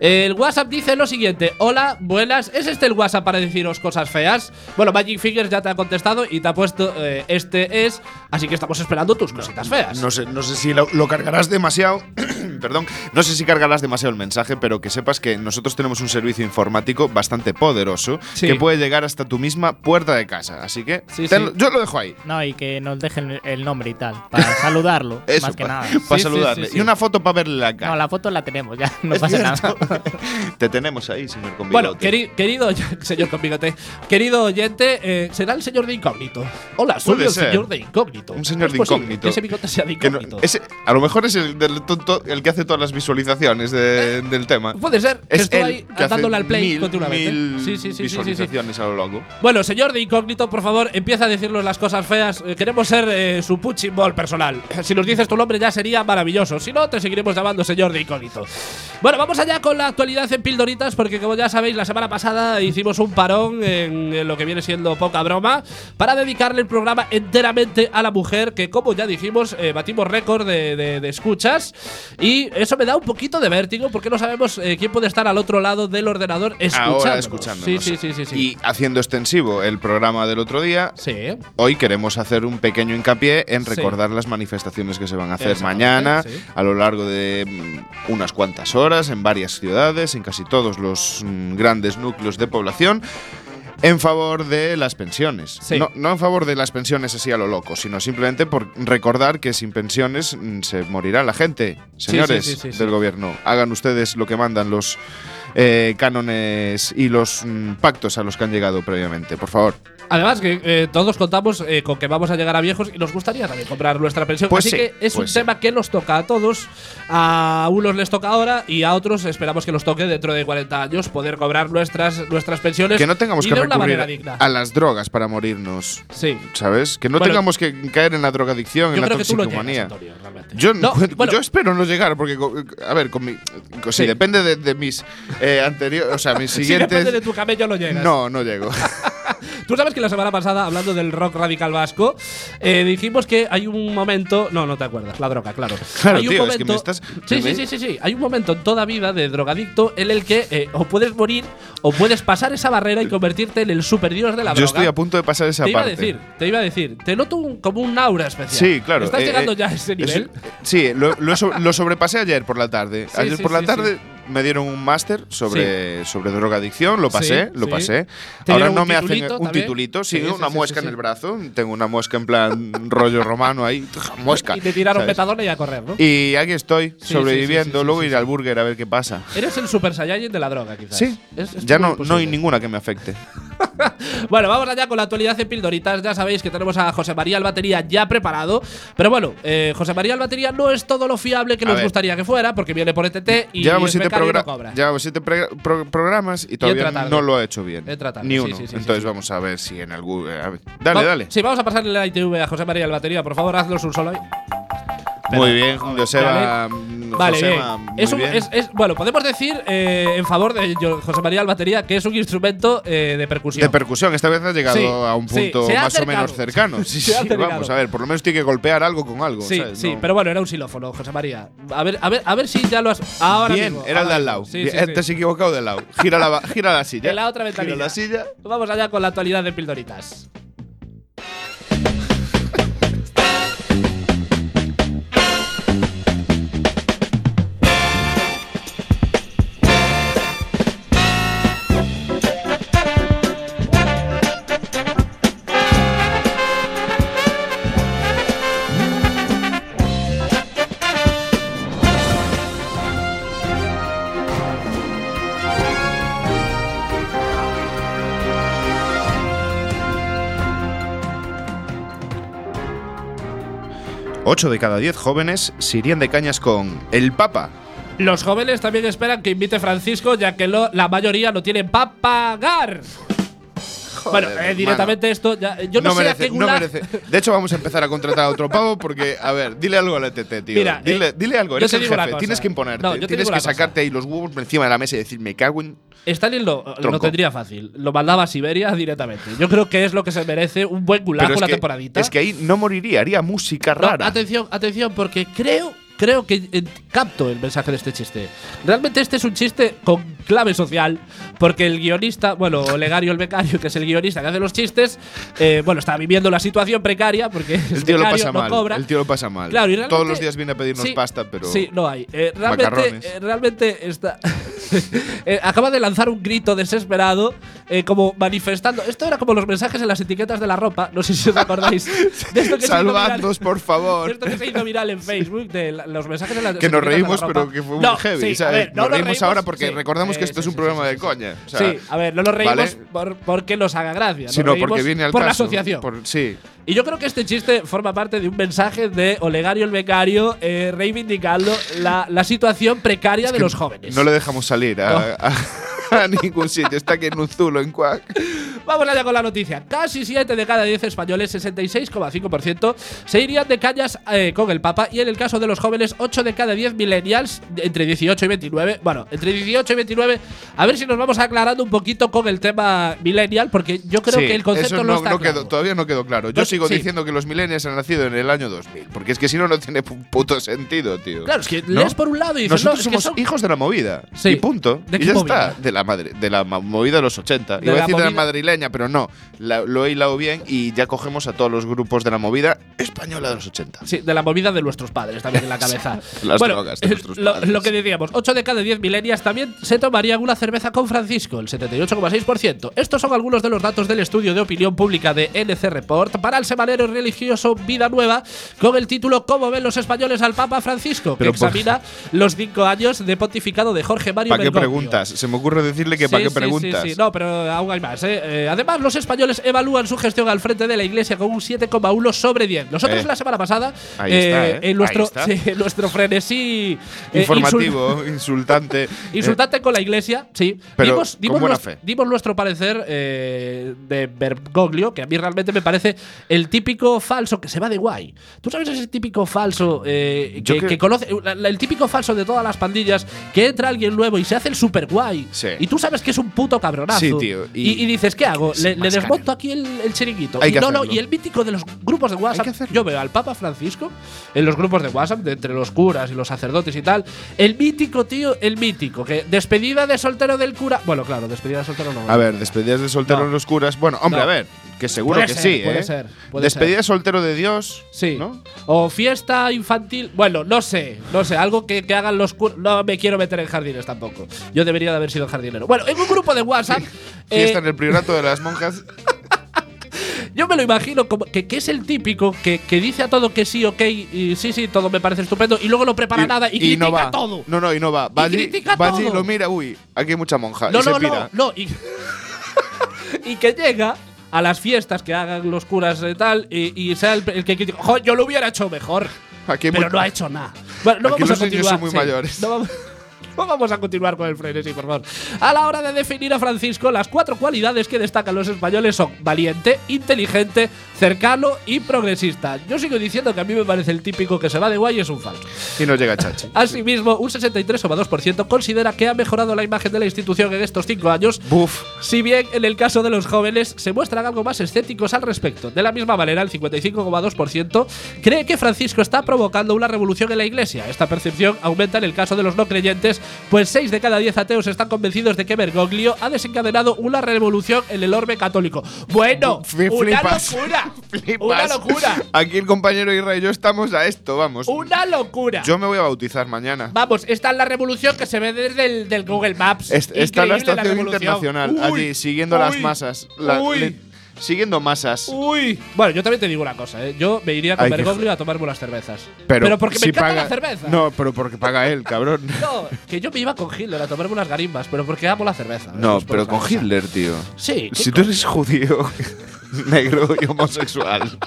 Speaker 2: El WhatsApp dice lo siguiente: Hola, buenas. ¿Es este el WhatsApp para deciros cosas feas? Bueno, Magic Fingers ya te ha contestado y te ha puesto eh, este es. Así que estamos esperando tus cositas feas.
Speaker 1: No sé, no sé si lo, lo cargarás demasiado. Perdón. No sé si cargarás demasiado el mensaje, pero que sepas que nosotros tenemos un servicio informático bastante poderoso
Speaker 2: Sí.
Speaker 1: que puede llegar hasta tu misma puerta de casa. Así que
Speaker 2: Sí,
Speaker 1: tenlo-
Speaker 2: sí.
Speaker 1: yo lo dejo ahí.
Speaker 3: No, y que nos dejen el nombre y tal. Para saludarlo,
Speaker 1: Eso,
Speaker 3: más que
Speaker 1: pa-
Speaker 3: nada.
Speaker 1: Para saludarle.
Speaker 2: sí, sí.
Speaker 1: Y una foto para verle la cara.
Speaker 3: No, la foto la tenemos ya. No
Speaker 1: Es
Speaker 3: pasa
Speaker 1: cierto.
Speaker 3: nada.
Speaker 1: Te tenemos ahí, señor con
Speaker 2: Bueno, queri- querido señor con bigote, querido oyente, eh, será el señor de incógnito. Hola, soy
Speaker 1: Puede
Speaker 2: el
Speaker 1: ser.
Speaker 2: señor de incógnito.
Speaker 1: Un señor
Speaker 2: ¿Es
Speaker 1: de incógnito.
Speaker 2: Que ese bigote sea de
Speaker 1: Que no-
Speaker 2: incógnito.
Speaker 1: ese- a lo mejor es el, del tonto, el que hace todas las visualizaciones de- del tema.
Speaker 2: Puede ser que
Speaker 1: Es
Speaker 2: estoy
Speaker 1: él que
Speaker 2: dándole al play
Speaker 1: mil,
Speaker 2: continuamente.
Speaker 1: mil
Speaker 2: sí, sí, sí, sí, sí, sí.
Speaker 1: visualizaciones a lo largo.
Speaker 2: Bueno, señor de incógnito, por favor, empieza a decirnos las cosas feas. Eh, queremos ser eh, su punching ball personal. Si nos dices tu nombre ya sería maravilloso. Si no, te seguiremos llamando señor de incógnito. Bueno, vamos allá con la actualidad en pildoritas, porque como ya sabéis, la semana pasada hicimos un parón en, en lo que viene siendo poca broma para dedicarle el programa enteramente a la mujer, que como ya dijimos, eh, batimos récord de, de- de escuchas. Y eso me da un poquito de vértigo, porque no sabemos eh, quién puede estar al otro lado del ordenador escuchándonos.
Speaker 1: Ahora escuchándonos.
Speaker 2: Sí, sí, sí, sí. sí.
Speaker 1: Y haciendo extensivo el programa del otro día,
Speaker 2: Sí.
Speaker 1: hoy queremos hacer un pequeño hincapié en
Speaker 2: Sí.
Speaker 1: recordar las manifestaciones que se van a hacer mañana a lo largo de mm, unas cuantas horas en varias ciudades, en casi todos los mm, grandes núcleos de población. En favor de las pensiones.
Speaker 2: Sí.
Speaker 1: No, no en favor de las pensiones así a lo loco, sino simplemente por recordar que sin pensiones mm, se morirá la gente. Señores
Speaker 2: sí, sí, sí.
Speaker 1: del gobierno, hagan ustedes lo que mandan los eh, cánones y los mm, pactos a los que han llegado previamente, por favor.
Speaker 2: Además, que eh, todos contamos eh, con que vamos a llegar a viejos y nos gustaría también comprar nuestra pensión.
Speaker 1: Pues
Speaker 2: Así
Speaker 1: sí,
Speaker 2: que es
Speaker 1: pues
Speaker 2: un
Speaker 1: sí.
Speaker 2: tema que nos toca a todos. A unos les toca ahora y a otros esperamos que nos toque dentro de 40 años poder cobrar nuestras, nuestras pensiones.
Speaker 1: Que no tengamos
Speaker 2: y
Speaker 1: que
Speaker 2: de una
Speaker 1: recurrir
Speaker 2: manera digna.
Speaker 1: a las drogas para morirnos.
Speaker 2: Sí.
Speaker 1: ¿Sabes? Que no
Speaker 2: Bueno,
Speaker 1: tengamos que caer en la drogadicción, en la toxicomanía. Yo,
Speaker 2: No, bueno,
Speaker 1: yo espero no llegar, porque, a ver, con mi, co- si
Speaker 2: Sí.
Speaker 1: depende de, de mis eh, anteriores, o sea, mis
Speaker 2: si
Speaker 1: siguientes.
Speaker 2: depende de tu camello lo llegas.
Speaker 1: no, no llego.
Speaker 2: Tú sabes que la semana pasada, hablando del rock radical vasco, eh, dijimos que hay un momento. No, no te acuerdas, la droga, claro.
Speaker 1: Claro,
Speaker 2: hay un
Speaker 1: tío, es
Speaker 2: momento.
Speaker 1: que me estás-
Speaker 2: sí, sí, sí, sí, sí. Hay un momento en toda vida de drogadicto en el que eh, o puedes morir o puedes pasar esa barrera y convertirte en el superdios de la droga.
Speaker 1: Yo estoy a punto de pasar esa
Speaker 2: te iba
Speaker 1: parte.
Speaker 2: a decir, te iba a decir, te noto un- como un aura especial.
Speaker 1: Sí, claro.
Speaker 2: ¿Estás
Speaker 1: eh,
Speaker 2: llegando ya a ese
Speaker 1: es-
Speaker 2: nivel?
Speaker 1: sí, lo, lo so- lo sobrepasé ayer por la tarde.
Speaker 2: Sí,
Speaker 1: ayer
Speaker 2: sí,
Speaker 1: por la
Speaker 2: sí,
Speaker 1: tarde me dieron un máster sobre, sobre drogadicción, lo pasé,
Speaker 2: Sí,
Speaker 1: lo
Speaker 2: sí.
Speaker 1: pasé.
Speaker 2: ¿Te
Speaker 1: Ahora no
Speaker 2: un
Speaker 1: me hacen un? Titulito, sí,
Speaker 2: Sí,
Speaker 1: una muesca en el brazo. Tengo una muesca en plan rollo romano ahí, muesca.
Speaker 2: Y te tiraron
Speaker 1: ¿sabes?
Speaker 2: metadona y a correr, ¿no?
Speaker 1: Y aquí estoy, sobreviviendo. Luego ir al burger a ver qué pasa.
Speaker 2: Eres el super saiyajin de la droga, quizás.
Speaker 1: Sí,
Speaker 2: Es- es
Speaker 1: ya no, no hay ninguna que me afecte.
Speaker 2: Bueno, vamos allá con la actualidad en Pildoritas. Ya sabéis que tenemos a José María Albatería ya preparado. Pero bueno, eh, José María Albatería no es todo lo fiable que
Speaker 1: A
Speaker 2: nos
Speaker 1: ver.
Speaker 2: gustaría que fuera, porque viene por ETT y
Speaker 1: Llevamos
Speaker 2: es
Speaker 1: siete,
Speaker 2: y no cobra.
Speaker 1: llevamos siete pro- programas y todavía
Speaker 2: tarde.
Speaker 1: no lo ha hecho bien. Ni uno.
Speaker 2: sí, sí, sí,
Speaker 1: Entonces vamos a ver si en algún. eh. Dale,
Speaker 2: Va-
Speaker 1: dale.
Speaker 2: Sí, vamos a pasarle la ITV a José María Albatería. Por favor, haznos un solo ahí.
Speaker 1: Muy bien, Joseba. mm,
Speaker 2: Vale,
Speaker 1: Josema,
Speaker 2: bien.
Speaker 1: muy
Speaker 2: Es un-
Speaker 1: bien.
Speaker 2: es- es- bueno, podemos decir eh, en favor de José María Albatería que es un instrumento eh, de percusión.
Speaker 1: De percusión, esta vez ha llegado
Speaker 2: Sí,
Speaker 1: a un
Speaker 2: sí,
Speaker 1: punto
Speaker 2: ha
Speaker 1: más o menos
Speaker 2: acercado.
Speaker 1: cercano. Sí, sí,
Speaker 2: acercado.
Speaker 1: vamos a ver, por lo menos tiene que golpear algo con algo.
Speaker 2: Sí,
Speaker 1: ¿sabes?
Speaker 2: sí,
Speaker 1: No-
Speaker 2: pero bueno, era un xilófono, José María. A ver, a ver, a ver si ya lo has. Ahora
Speaker 1: Bien,
Speaker 2: mismo,
Speaker 1: era el de al lado.
Speaker 2: Sí,
Speaker 1: Bien,
Speaker 2: sí, sí.
Speaker 1: Te has equivocado de lado. Gira la, gira la silla.
Speaker 2: En la otra ventanilla.
Speaker 1: Gira la silla.
Speaker 2: Vamos allá con la actualidad de Pildoritas.
Speaker 1: Ocho de cada diez jóvenes se irían de cañas con el Papa.
Speaker 2: Los jóvenes también esperan que invite Francisco, ya que la mayoría no tienen para pagar. Bueno, eh, directamente esto, ya- yo no, sé
Speaker 1: merece,
Speaker 2: a qué
Speaker 1: no merece. De hecho, vamos a empezar a contratar a otro pavo porque, a ver, dile algo al ETT, tío.
Speaker 2: Mira,
Speaker 1: dile,
Speaker 2: eh,
Speaker 1: dile algo, eres el jefe.
Speaker 2: cosa.
Speaker 1: Tienes que imponerte.
Speaker 2: No,
Speaker 1: Tienes que sacarte ahí los huevos por encima de la mesa y decir, me cago en.
Speaker 2: Stalin lo, lo tendría fácil. Lo mandaba a Siberia directamente. Yo creo que es lo que se merece un buen gulag una
Speaker 1: que,
Speaker 2: temporadita.
Speaker 1: es que ahí no moriría, haría música rara.
Speaker 2: atención, atención, porque creo, creo que eh, capto el mensaje de este chiste. Realmente este es un chiste con clave social, porque el guionista, bueno, Olegario el becario, que es el guionista que hace los chistes, eh, bueno, está viviendo la situación precaria porque
Speaker 1: el tío lo pasa
Speaker 2: no
Speaker 1: mal.
Speaker 2: cobra.
Speaker 1: El tío lo pasa mal.
Speaker 2: Claro, y
Speaker 1: Todos los días viene a pedirnos
Speaker 2: Sí,
Speaker 1: pasta, pero.
Speaker 2: Sí, no hay. Eh, realmente, eh, realmente está. eh, acaba de lanzar un grito desesperado, eh, como manifestando. Esto era como los mensajes en las etiquetas de la ropa. No sé si os acordáis. De esto que se hizo viral-
Speaker 1: Salvadnos, por
Speaker 2: de
Speaker 1: favor.
Speaker 2: esto que se hizo viral en Facebook, de la- los mensajes en las
Speaker 1: Que nos
Speaker 2: etiquetas de la
Speaker 1: reímos,
Speaker 2: ropa.
Speaker 1: pero que fue muy
Speaker 2: No,
Speaker 1: heavy.
Speaker 2: sí, a
Speaker 1: ¿sabes?
Speaker 2: ver, no
Speaker 1: nos reímos ahora porque
Speaker 2: sí,
Speaker 1: recordamos que
Speaker 2: eh,
Speaker 1: esto es un programa de coña. o sea,
Speaker 2: sí, a ver, no nos reímos
Speaker 1: ¿vale?
Speaker 2: por, porque nos haga gracia.
Speaker 1: Sino porque viene al
Speaker 2: por la asociación.
Speaker 1: por- sí.
Speaker 2: Y yo creo que este chiste forma parte de un mensaje de Olegario el becario eh, reivindicando la, la situación precaria de
Speaker 1: que
Speaker 2: los jóvenes.
Speaker 1: No le dejamos salir a, a- a ningún sitio. Está aquí en un zulo, en cuac.
Speaker 2: Vamos allá con la noticia. Casi 7 de cada 10 españoles, 66,5%, se irían de cañas eh, con el Papa. Y en el caso de los jóvenes, 8 de cada 10 millennials, entre 18 y 29. Bueno, entre 18 y 29. A ver si nos vamos aclarando un poquito con el tema millennial, porque yo creo
Speaker 1: Sí,
Speaker 2: que el concepto
Speaker 1: eso
Speaker 2: no,
Speaker 1: no,
Speaker 2: está
Speaker 1: no
Speaker 2: claro.
Speaker 1: quedó, todavía no quedó claro. Yo
Speaker 2: Pues,
Speaker 1: sigo
Speaker 2: sí.
Speaker 1: diciendo que los millennials han nacido en el año 2000, porque es que si no, no tiene pu- puto sentido, tío.
Speaker 2: Claro, es que
Speaker 1: ¿No?
Speaker 2: lees por un lado y dices,
Speaker 1: Nosotros
Speaker 2: no, es que
Speaker 1: somos
Speaker 2: son-
Speaker 1: hijos de la movida.
Speaker 2: Sí.
Speaker 1: Y punto.
Speaker 2: ¿De
Speaker 1: y ya
Speaker 2: movida?
Speaker 1: está. De la, madre, de la movida de los 80.
Speaker 2: De
Speaker 1: Iba a
Speaker 2: la
Speaker 1: decir de la madrileña, pero no. La- lo he hilado bien y ya cogemos a todos los grupos de la movida española de los 80.
Speaker 2: Sí, de la movida de nuestros padres también en la cabeza.
Speaker 1: Las
Speaker 2: bueno,
Speaker 1: drogas de
Speaker 2: es
Speaker 1: nuestros
Speaker 2: lo,
Speaker 1: padres.
Speaker 2: lo que decíamos, 8 de cada 10 milenias también se tomarían una cerveza con Francisco, el 78,6%. Estos son algunos de los datos del estudio de opinión pública de NC Report para el semanero religioso Vida Nueva con el título ¿Cómo ven los españoles al Papa Francisco? que
Speaker 1: Pero por-
Speaker 2: examina los cinco años de pontificado de Jorge Mario
Speaker 1: ¿Para qué preguntas? Se me ocurre decirle que ¿para qué
Speaker 2: sí,
Speaker 1: preguntas?
Speaker 2: Sí, sí. No, pero aún hay más. ¿eh? Eh, además, los españoles evalúan su gestión al frente de la iglesia con un 7,1 sobre 10. Nosotros
Speaker 1: Eh.
Speaker 2: la semana pasada, en, nuestro,
Speaker 1: está.
Speaker 2: en nuestro frenesí
Speaker 1: Informativo, insultante.
Speaker 2: insul- insultante con la iglesia, sí.
Speaker 1: Pero
Speaker 2: dimos,
Speaker 1: con
Speaker 2: dimos
Speaker 1: buena
Speaker 2: nuestro,
Speaker 1: fe.
Speaker 2: dimos nuestro parecer eh, de Bergoglio, que a mí realmente me parece el típico falso que se va de guay. ¿Tú sabes ese típico falso eh, que,
Speaker 1: que-
Speaker 2: que conoce, la- la- el típico falso de todas las pandillas que entra alguien nuevo y se hace el super guay?
Speaker 1: Sí.
Speaker 2: Y tú sabes que es un puto cabronazo.
Speaker 1: Sí, tío,
Speaker 2: Y,
Speaker 1: y-
Speaker 2: y dices, ¿qué hago? Le, le desmonto aquí el, el chiringuito.
Speaker 1: Hay
Speaker 2: y
Speaker 1: que
Speaker 2: no, no, y el mítico de los grupos de WhatsApp. Yo veo al Papa Francisco en los grupos de WhatsApp, de entre los curas y los sacerdotes y tal. El mítico, tío, el mítico. Que despedida de soltero del cura. Bueno, claro, despedida de soltero no.
Speaker 1: A ver, despedidas de soltero
Speaker 2: No.
Speaker 1: en los curas. Bueno, hombre,
Speaker 2: No.
Speaker 1: a ver, que seguro
Speaker 2: Puede
Speaker 1: que
Speaker 2: ser,
Speaker 1: sí,
Speaker 2: puede
Speaker 1: ¿eh?
Speaker 2: ser, puede
Speaker 1: Despedida
Speaker 2: ser.
Speaker 1: soltero de Dios.
Speaker 2: Sí.
Speaker 1: ¿no?
Speaker 2: O fiesta infantil. Bueno, no sé. No sé. Algo que, que hagan los. No me quiero meter en jardines tampoco. Yo debería de haber sido jardinero. Bueno, en un grupo de WhatsApp. eh,
Speaker 1: Fiesta en el priorato de las monjas.
Speaker 2: Yo me lo imagino como que, que es el típico que, que dice a todo que sí, ok, y sí, sí, todo me parece estupendo, y luego no prepara nada y, critica
Speaker 1: no va.
Speaker 2: todo.
Speaker 1: No, no, y no va. Va
Speaker 2: Y
Speaker 1: allí,
Speaker 2: critica
Speaker 1: va allí y
Speaker 2: todo.
Speaker 1: lo mira, uy, aquí hay mucha monja.
Speaker 2: No,
Speaker 1: y se
Speaker 2: no,
Speaker 1: pira.
Speaker 2: no, no. Y, y que llega a las fiestas que hagan los curas y tal, y, y sea el, el que critica, "Jo, yo lo hubiera hecho mejor.
Speaker 1: Aquí hay
Speaker 2: pero no ha hecho nada. Bueno, no
Speaker 1: Aquí
Speaker 2: vamos
Speaker 1: los
Speaker 2: a
Speaker 1: niños
Speaker 2: continuar.
Speaker 1: son muy
Speaker 2: sí.
Speaker 1: mayores.
Speaker 2: No vamos, no vamos a continuar con el frenesí, por favor. A la hora de definir a Francisco, las cuatro cualidades que destacan los españoles son valiente, inteligente, cercano y progresista. Yo sigo diciendo que a mí me parece el típico que se va de guay y es un falso.
Speaker 1: Y no llega Chachi.
Speaker 2: Asimismo, un 63,2% considera que ha mejorado la imagen de la institución en estos cinco años,
Speaker 1: Buf.
Speaker 2: si bien en el caso de los jóvenes se muestran algo más escépticos al respecto. De la misma manera, el 55,2% cree que Francisco está provocando una revolución en la iglesia. Esta percepción aumenta en el caso de los no creyentes, pues 6 de cada 10 ateos están convencidos de que Bergoglio ha desencadenado una revolución en el orbe católico. Bueno, una locura.
Speaker 1: Flipas.
Speaker 2: Una locura.
Speaker 1: Aquí el compañero Israel y yo estamos a esto, vamos.
Speaker 2: Una locura.
Speaker 1: Yo me voy a bautizar mañana.
Speaker 2: Vamos, esta es la revolución que se ve desde el del Google Maps.
Speaker 1: Est- está la estación internacional,
Speaker 2: Uy,
Speaker 1: allí, siguiendo las masas. La-
Speaker 2: uy.
Speaker 1: le- siguiendo masas.
Speaker 2: Uy. Bueno, yo también te digo una cosa, ¿eh? Yo me iría con Bergoglio a tomarme unas cervezas.
Speaker 1: Pero,
Speaker 2: porque me
Speaker 1: si
Speaker 2: encanta
Speaker 1: paga-
Speaker 2: la cerveza.
Speaker 1: No, pero porque paga él, cabrón.
Speaker 2: No, que yo me iba con Hitler a tomarme unas garimbas, pero porque amo la cerveza.
Speaker 1: No, pero con. Hitler, tío.
Speaker 2: Sí. ¿qué
Speaker 1: Si tú eres judío, negro y homosexual.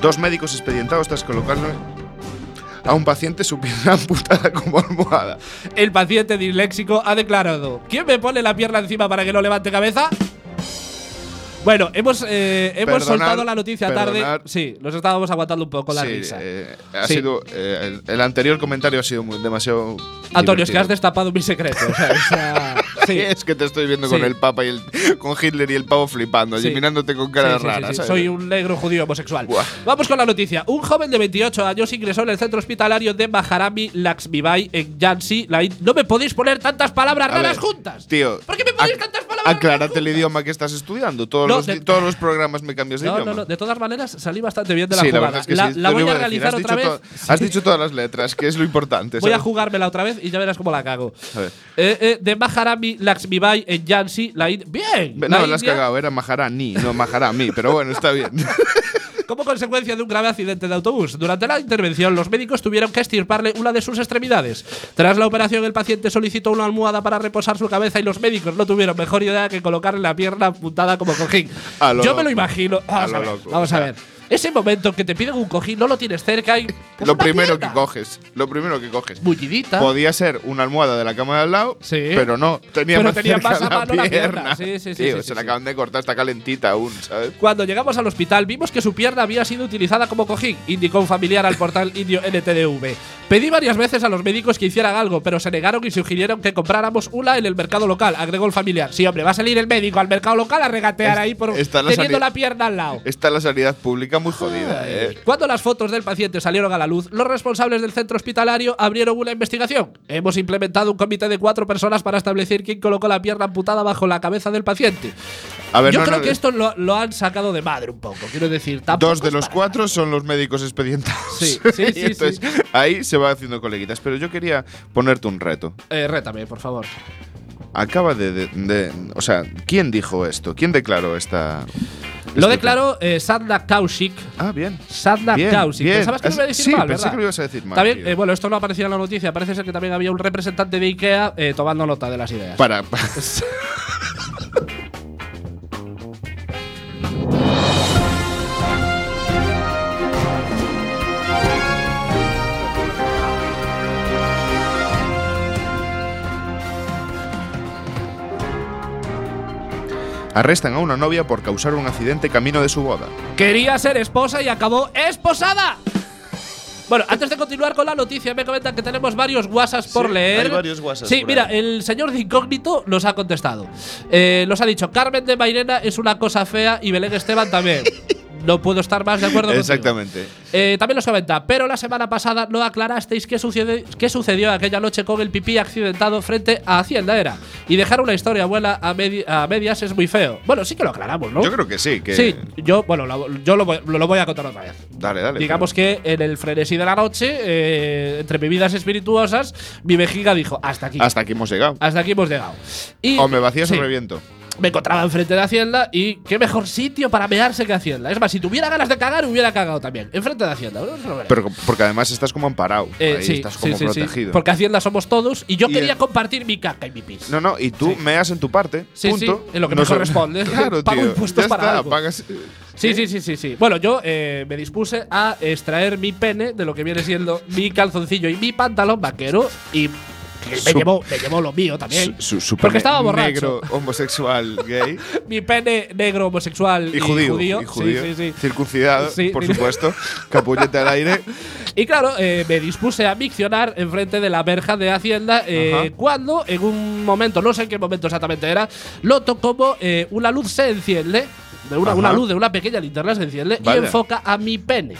Speaker 1: Dos médicos expedientados tras colocarle a un paciente su pierna amputada como almohada.
Speaker 2: El paciente disléxico ha declarado: ¿Quién me pone la pierna encima para que no levante cabeza? Bueno, hemos, eh, hemos soltado la noticia tarde. Sí, nos estábamos aguantando un poco la
Speaker 1: Sí,
Speaker 2: risa.
Speaker 1: eh, ha
Speaker 2: Sí.
Speaker 1: sido, eh, el, el anterior comentario ha sido muy- demasiado.
Speaker 2: Antonio, es que has destapado mi secreto. o sea, o sea, sí.
Speaker 1: Es que te estoy viendo con el Papa y el, con Hitler y el pavo flipando, allí mirándote con cara rara.
Speaker 2: Soy un negro judío homosexual.
Speaker 1: Buah.
Speaker 2: Vamos con la noticia. Un joven de 28 años ingresó en el centro hospitalario de Maharami Laxmibai en Yansi. La no me podéis poner tantas palabras
Speaker 1: A
Speaker 2: raras
Speaker 1: ver,
Speaker 2: juntas.
Speaker 1: Tío,
Speaker 2: ¿Por qué me ponéis tantas palabras
Speaker 1: Aclárate
Speaker 2: raras
Speaker 1: el idioma que estás estudiando. Todos,
Speaker 2: No,
Speaker 1: los,
Speaker 2: de-
Speaker 1: todos los programas me cambias de
Speaker 2: No,
Speaker 1: idioma.
Speaker 2: no, no. De todas maneras, salí bastante bien de la
Speaker 1: sí,
Speaker 2: jugada.
Speaker 1: la verdad es que
Speaker 2: la
Speaker 1: sí.
Speaker 2: la
Speaker 1: te lo
Speaker 2: voy a realizar otra vez.
Speaker 1: Has dicho todas las letras, que es lo importante.
Speaker 2: Voy a jugármela otra vez y ya verás cómo la cago.
Speaker 1: A ver.
Speaker 2: Eh, eh, de Maharami Laxmibai en Yansi, la Bien.
Speaker 1: No,
Speaker 2: la
Speaker 1: la has cagado, era Maharani, no Maharami, pero bueno, está bien.
Speaker 2: Como consecuencia de un grave accidente de autobús, durante la intervención los médicos tuvieron que extirparle una de sus extremidades. Tras la operación el paciente solicitó una almohada para reposar su cabeza y los médicos no tuvieron mejor idea que colocarle la pierna apuntada como cojín. Yo me lo imagino. Vamos
Speaker 1: A
Speaker 2: a, ver. Vamos a ver. Ese momento que te piden un cojín, no lo tienes cerca y. pues
Speaker 1: lo primero que coges, lo primero que coges.
Speaker 2: Bullidita.
Speaker 1: Podía ser una almohada de la cama de al lado,
Speaker 2: Sí.
Speaker 1: pero no, tenía
Speaker 2: Pero
Speaker 1: más
Speaker 2: tenía
Speaker 1: cerca
Speaker 2: más a
Speaker 1: la
Speaker 2: mano la pierna. Sí, sí, sí,
Speaker 1: Tío,
Speaker 2: sí,
Speaker 1: se la acaban de cortar, está calentita aún, ¿sabes?
Speaker 2: Cuando llegamos al hospital vimos que su pierna había sido utilizada como cojín, indicó un familiar al portal indio NTDV. Pedí varias veces a los médicos que hicieran algo, pero se negaron y sugirieron que compráramos una en el mercado local, agregó el familiar. Sí, hombre, va a salir el médico al mercado local a regatear
Speaker 1: Es-
Speaker 2: ahí por
Speaker 1: la
Speaker 2: teniendo la pierna al lado.
Speaker 1: Está la sanidad pública muy jodida, ¿eh?
Speaker 2: Cuando las fotos del paciente salieron a la luz, los responsables del centro hospitalario abrieron una investigación. Hemos implementado un comité de cuatro personas para establecer quién colocó la pierna amputada bajo la cabeza del paciente.
Speaker 1: A ver,
Speaker 2: Yo
Speaker 1: no,
Speaker 2: creo
Speaker 1: no,
Speaker 2: que esto lo, lo han sacado de madre un poco. Quiero decir, tampoco
Speaker 1: Dos de los cuatro son los médicos expedientados.
Speaker 2: Sí, sí, sí,
Speaker 1: entonces, Ahí se va haciendo coleguitas. Pero yo quería ponerte un reto.
Speaker 2: Eh, rétame, por favor.
Speaker 1: Acaba de, de- de- O sea, ¿quién dijo esto? ¿Quién declaró esta.?
Speaker 2: Lo declaró eh, Sadna Kaushik.
Speaker 1: Ah, bien.
Speaker 2: Sadna
Speaker 1: Bien,
Speaker 2: Kaushik.
Speaker 1: bien.
Speaker 2: Pensabas que me iba a decir
Speaker 1: Sí,
Speaker 2: mal,
Speaker 1: pensé
Speaker 2: ¿verdad?
Speaker 1: que lo ibas a decir mal,
Speaker 2: También, eh, bueno, esto no aparecía en la noticia. Parece ser que también había un representante de IKEA eh, tomando nota de las ideas.
Speaker 1: Para. para- Arrestan a una novia por causar un accidente camino de su boda.
Speaker 2: Quería ser esposa y acabó esposada. Bueno, antes de continuar con la noticia, me comentan que tenemos varios WhatsApps por
Speaker 1: Sí,
Speaker 2: leer.
Speaker 1: hay varios WhatsApps
Speaker 2: Sí,
Speaker 1: por
Speaker 2: mira,
Speaker 1: ahí.
Speaker 2: el señor de Incógnito nos ha contestado. Eh, nos ha dicho: Carmen de Mairena es una cosa fea y Belén Esteban también. no puedo estar más de acuerdo.
Speaker 1: Exactamente.
Speaker 2: Eh, también nos comenta, pero la semana pasada no aclarasteis qué, sucede- qué sucedió aquella noche con el pipí accidentado frente a Hacienda Era. Y dejar una historia buena a, medi- a medias es muy feo. Bueno, sí que lo aclaramos, ¿no?
Speaker 1: Yo creo que sí. Que
Speaker 2: Sí, yo, bueno, lo- yo lo voy, lo voy a contar otra vez.
Speaker 1: Dale, dale.
Speaker 2: Digamos que en el frenesí de la noche, eh, entre bebidas espirituosas, mi vejiga dijo, hasta aquí.
Speaker 1: Hasta aquí hemos llegado.
Speaker 2: Hasta aquí hemos llegado. Y,
Speaker 1: O me vacías
Speaker 2: sí,
Speaker 1: o reviento.
Speaker 2: Me encontraba enfrente de Hacienda y qué mejor sitio para mearse que Hacienda. Es más, si tuviera ganas de cagar, hubiera cagado también. Enfrente de Hacienda. ¿no?
Speaker 1: Pero porque además estás como amparado.
Speaker 2: Eh,
Speaker 1: ahí
Speaker 2: sí,
Speaker 1: estás
Speaker 2: sí,
Speaker 1: como
Speaker 2: sí, sí.
Speaker 1: protegido.
Speaker 2: Porque Hacienda somos todos y yo
Speaker 1: Y
Speaker 2: quería
Speaker 1: el-
Speaker 2: compartir mi caca y mi pis.
Speaker 1: No, no, y tú meas en tu parte.
Speaker 2: Sí,
Speaker 1: punto.
Speaker 2: sí, en lo que
Speaker 1: No
Speaker 2: me corresponde.
Speaker 1: Claro,
Speaker 2: Pago
Speaker 1: tío.
Speaker 2: impuestos
Speaker 1: ya
Speaker 2: para
Speaker 1: está,
Speaker 2: algo.
Speaker 1: pagas-
Speaker 2: Sí, sí, sí, sí, sí. Bueno, yo eh, me dispuse a extraer mi pene de lo que viene siendo mi calzoncillo y mi pantalón vaquero y me, llevó, me llevó lo mío también.
Speaker 1: Su, su
Speaker 2: Porque estaba borracho.
Speaker 1: Negro, homosexual, gay.
Speaker 2: mi pene negro, homosexual
Speaker 1: Y judío.
Speaker 2: judío.
Speaker 1: y judío.
Speaker 2: Sí, sí, sí.
Speaker 1: Circuncidado, por supuesto. Capullete al aire.
Speaker 2: Y claro, eh, me dispuse a miccionar enfrente de la verja de Hacienda eh, cuando, en un momento, no sé en qué momento exactamente era, noto como eh, una luz se enciende, de una, una luz de una pequeña linterna se enciende
Speaker 1: Vaya.
Speaker 2: y enfoca a mi pene.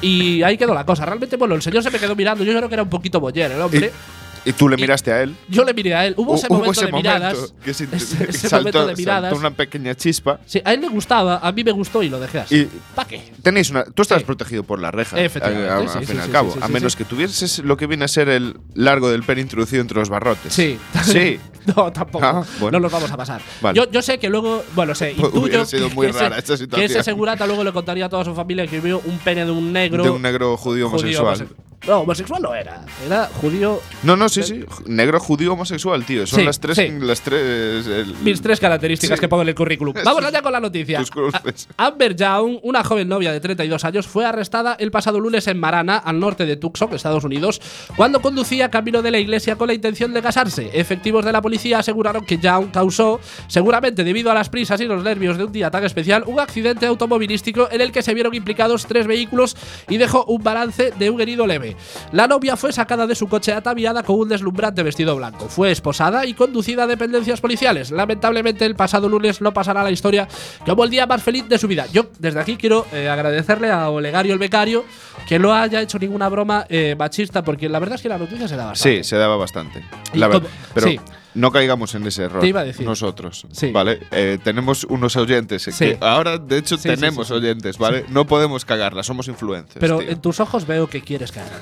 Speaker 2: Y ahí quedó la cosa. Realmente, bueno, el señor se me quedó mirando. Yo creo que era un poquito boyer el hombre.
Speaker 1: Y tú le
Speaker 2: Y-
Speaker 1: miraste a él.
Speaker 2: Yo le miré a él. Hubo ese
Speaker 1: Hubo
Speaker 2: momento
Speaker 1: ese
Speaker 2: de miradas.
Speaker 1: que se-
Speaker 2: ese ese
Speaker 1: saltó,
Speaker 2: momento de
Speaker 1: saltó
Speaker 2: miradas.
Speaker 1: una pequeña chispa.
Speaker 2: Sí, a él le gustaba, a mí me gustó y lo dejé así.
Speaker 1: Y
Speaker 2: ¿Para qué?
Speaker 1: tenéis una, tú estás
Speaker 2: Sí.
Speaker 1: protegido por la reja.
Speaker 2: Efectivamente,
Speaker 1: a- a-
Speaker 2: sí,
Speaker 1: al
Speaker 2: sí,
Speaker 1: fin y al cabo. a menos que tuvieses lo que viene a ser el largo del pene introducido entre los barrotes.
Speaker 2: Sí.
Speaker 1: Sí.
Speaker 2: no, tampoco.
Speaker 1: Ah, bueno.
Speaker 2: No los vamos a pasar.
Speaker 1: Vale.
Speaker 2: Yo, yo sé que luego, bueno, sé, intuyo
Speaker 1: sido muy
Speaker 2: que
Speaker 1: rara
Speaker 2: ese,
Speaker 1: esta
Speaker 2: que ese
Speaker 1: situación.
Speaker 2: segurata luego le contaría a toda su familia que vio un pene de un negro.
Speaker 1: De un negro judío homosexual.
Speaker 2: No, homosexual no era. Era judío.
Speaker 1: No, no, sí, sí. Negro, judío, homosexual, tío. Son
Speaker 2: Sí,
Speaker 1: las tres.
Speaker 2: sí.
Speaker 1: Las tres el-
Speaker 2: Mis tres características
Speaker 1: Sí.
Speaker 2: que pongo en el currículum. Vamos allá con la noticia.
Speaker 1: tus cruces.
Speaker 2: A- Amber Young, una joven novia de 32 años, fue arrestada el pasado lunes en Marana, al norte de Tucson, Estados Unidos, cuando conducía camino de la iglesia con la intención de casarse. Efectivos de la policía aseguraron que Young causó, seguramente debido a las prisas y los nervios de un día tan especial, un accidente automovilístico en el que se vieron implicados tres vehículos y dejó un balance de un herido leve. La novia fue sacada de su coche ataviada con un deslumbrante vestido blanco. Fue esposada y conducida a dependencias policiales. Lamentablemente, el pasado lunes no pasará a la historia como el día más feliz de su vida. Yo, desde aquí, quiero eh, agradecerle a Olegario el becario que no haya hecho ninguna broma eh, machista, porque la verdad es que la noticia se da bastante.
Speaker 1: Sí, se daba bastante. La verdad. Pero
Speaker 2: sí.
Speaker 1: No caigamos en ese error.
Speaker 2: Te iba a decir.
Speaker 1: Nosotros.
Speaker 2: Sí.
Speaker 1: ¿Vale? Eh, tenemos unos oyentes.
Speaker 2: Sí.
Speaker 1: Que ahora, de hecho,
Speaker 2: Sí, sí,
Speaker 1: tenemos
Speaker 2: sí, sí.
Speaker 1: oyentes, ¿vale? No podemos cagarla, somos influencers.
Speaker 2: Pero
Speaker 1: tío.
Speaker 2: en tus ojos veo que quieres. Antonio.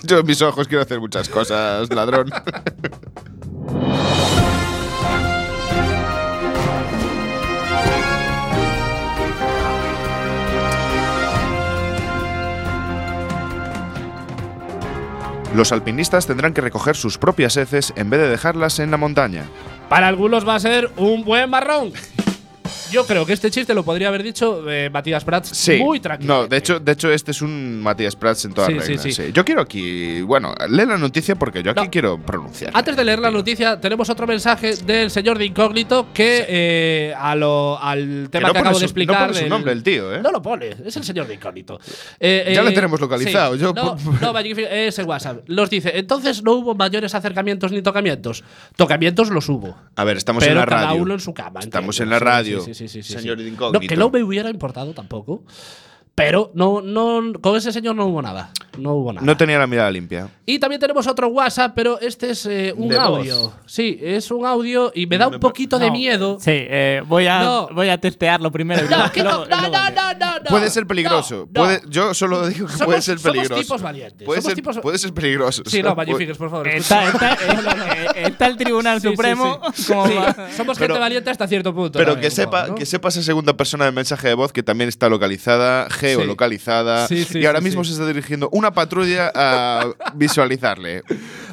Speaker 1: Yo en mis ojos quiero hacer muchas cosas, ladrón. Los alpinistas tendrán que recoger sus propias heces en vez de dejarlas en la montaña.
Speaker 2: Para algunos va a ser un buen marrón. Yo creo que este chiste lo podría haber dicho eh, Matías Prats
Speaker 1: Sí.
Speaker 2: muy tranquilo.
Speaker 1: No, de hecho, de hecho, este es un Matías Prats en toda
Speaker 2: Sí,
Speaker 1: regla.
Speaker 2: sí, sí.
Speaker 1: Yo quiero aquí. Bueno, lee la noticia porque yo aquí
Speaker 2: No.
Speaker 1: quiero pronunciar.
Speaker 2: Antes de leer la noticia, tenemos otro mensaje del señor de Incógnito que eh, a lo- al tema
Speaker 1: no
Speaker 2: que, acabo
Speaker 1: su-
Speaker 2: de
Speaker 1: no
Speaker 2: explicar.
Speaker 1: pone su nombre el tío, ¿eh?
Speaker 2: No lo pone, es el señor de Incógnito. Eh,
Speaker 1: Ya
Speaker 2: eh,
Speaker 1: le tenemos localizado, yo-
Speaker 2: No, no, Finger, ese WhatsApp. Los dice, entonces no hubo mayores acercamientos ni tocamientos. Tocamientos los hubo.
Speaker 1: A ver, estamos
Speaker 2: pero
Speaker 1: en la
Speaker 2: cada
Speaker 1: radio.
Speaker 2: uno en su cama.
Speaker 1: Estamos en la
Speaker 2: Sí, sí, sí, sí, sí,
Speaker 1: señor incógnito.
Speaker 2: No, que no me hubiera importado tampoco. Pero no, no, con ese señor no hubo nada. No hubo nada.
Speaker 1: No tenía la mirada limpia.
Speaker 2: Y también tenemos otro WhatsApp, pero este es eh, un
Speaker 1: De voz.
Speaker 2: audio. Sí, es un audio y me da un poquito de miedo.
Speaker 3: Sí, eh, voy, a,
Speaker 2: No.
Speaker 3: voy a testearlo primero.
Speaker 2: No, que no,
Speaker 3: luego-
Speaker 2: no, no,
Speaker 3: leo.
Speaker 2: no, no, no.
Speaker 1: puede ser peligroso.
Speaker 2: No, no.
Speaker 1: Puede, yo solo digo que
Speaker 2: Somos-
Speaker 1: puede ser
Speaker 2: somos
Speaker 1: peligroso.
Speaker 2: tipos valientes,
Speaker 1: Puede,
Speaker 2: somos
Speaker 1: ser,
Speaker 2: tipos-
Speaker 1: puede ser peligroso.
Speaker 2: Sí, no, Magnificers, por favor.
Speaker 3: Está, está- eh, está el Tribunal
Speaker 2: Sí,
Speaker 3: Supremo.
Speaker 2: sí.
Speaker 3: como
Speaker 2: Sí,
Speaker 3: va-
Speaker 2: somos
Speaker 1: Pero-
Speaker 2: gente valiente hasta cierto punto.
Speaker 1: Pero que
Speaker 2: un
Speaker 1: sepa, que sepa esa segunda persona del mensaje de voz que también está localizada, geolocalizada.
Speaker 2: Sí, sí,
Speaker 1: y ahora
Speaker 2: sí,
Speaker 1: mismo
Speaker 2: sí.
Speaker 1: se está dirigiendo una patrulla a visualizarle.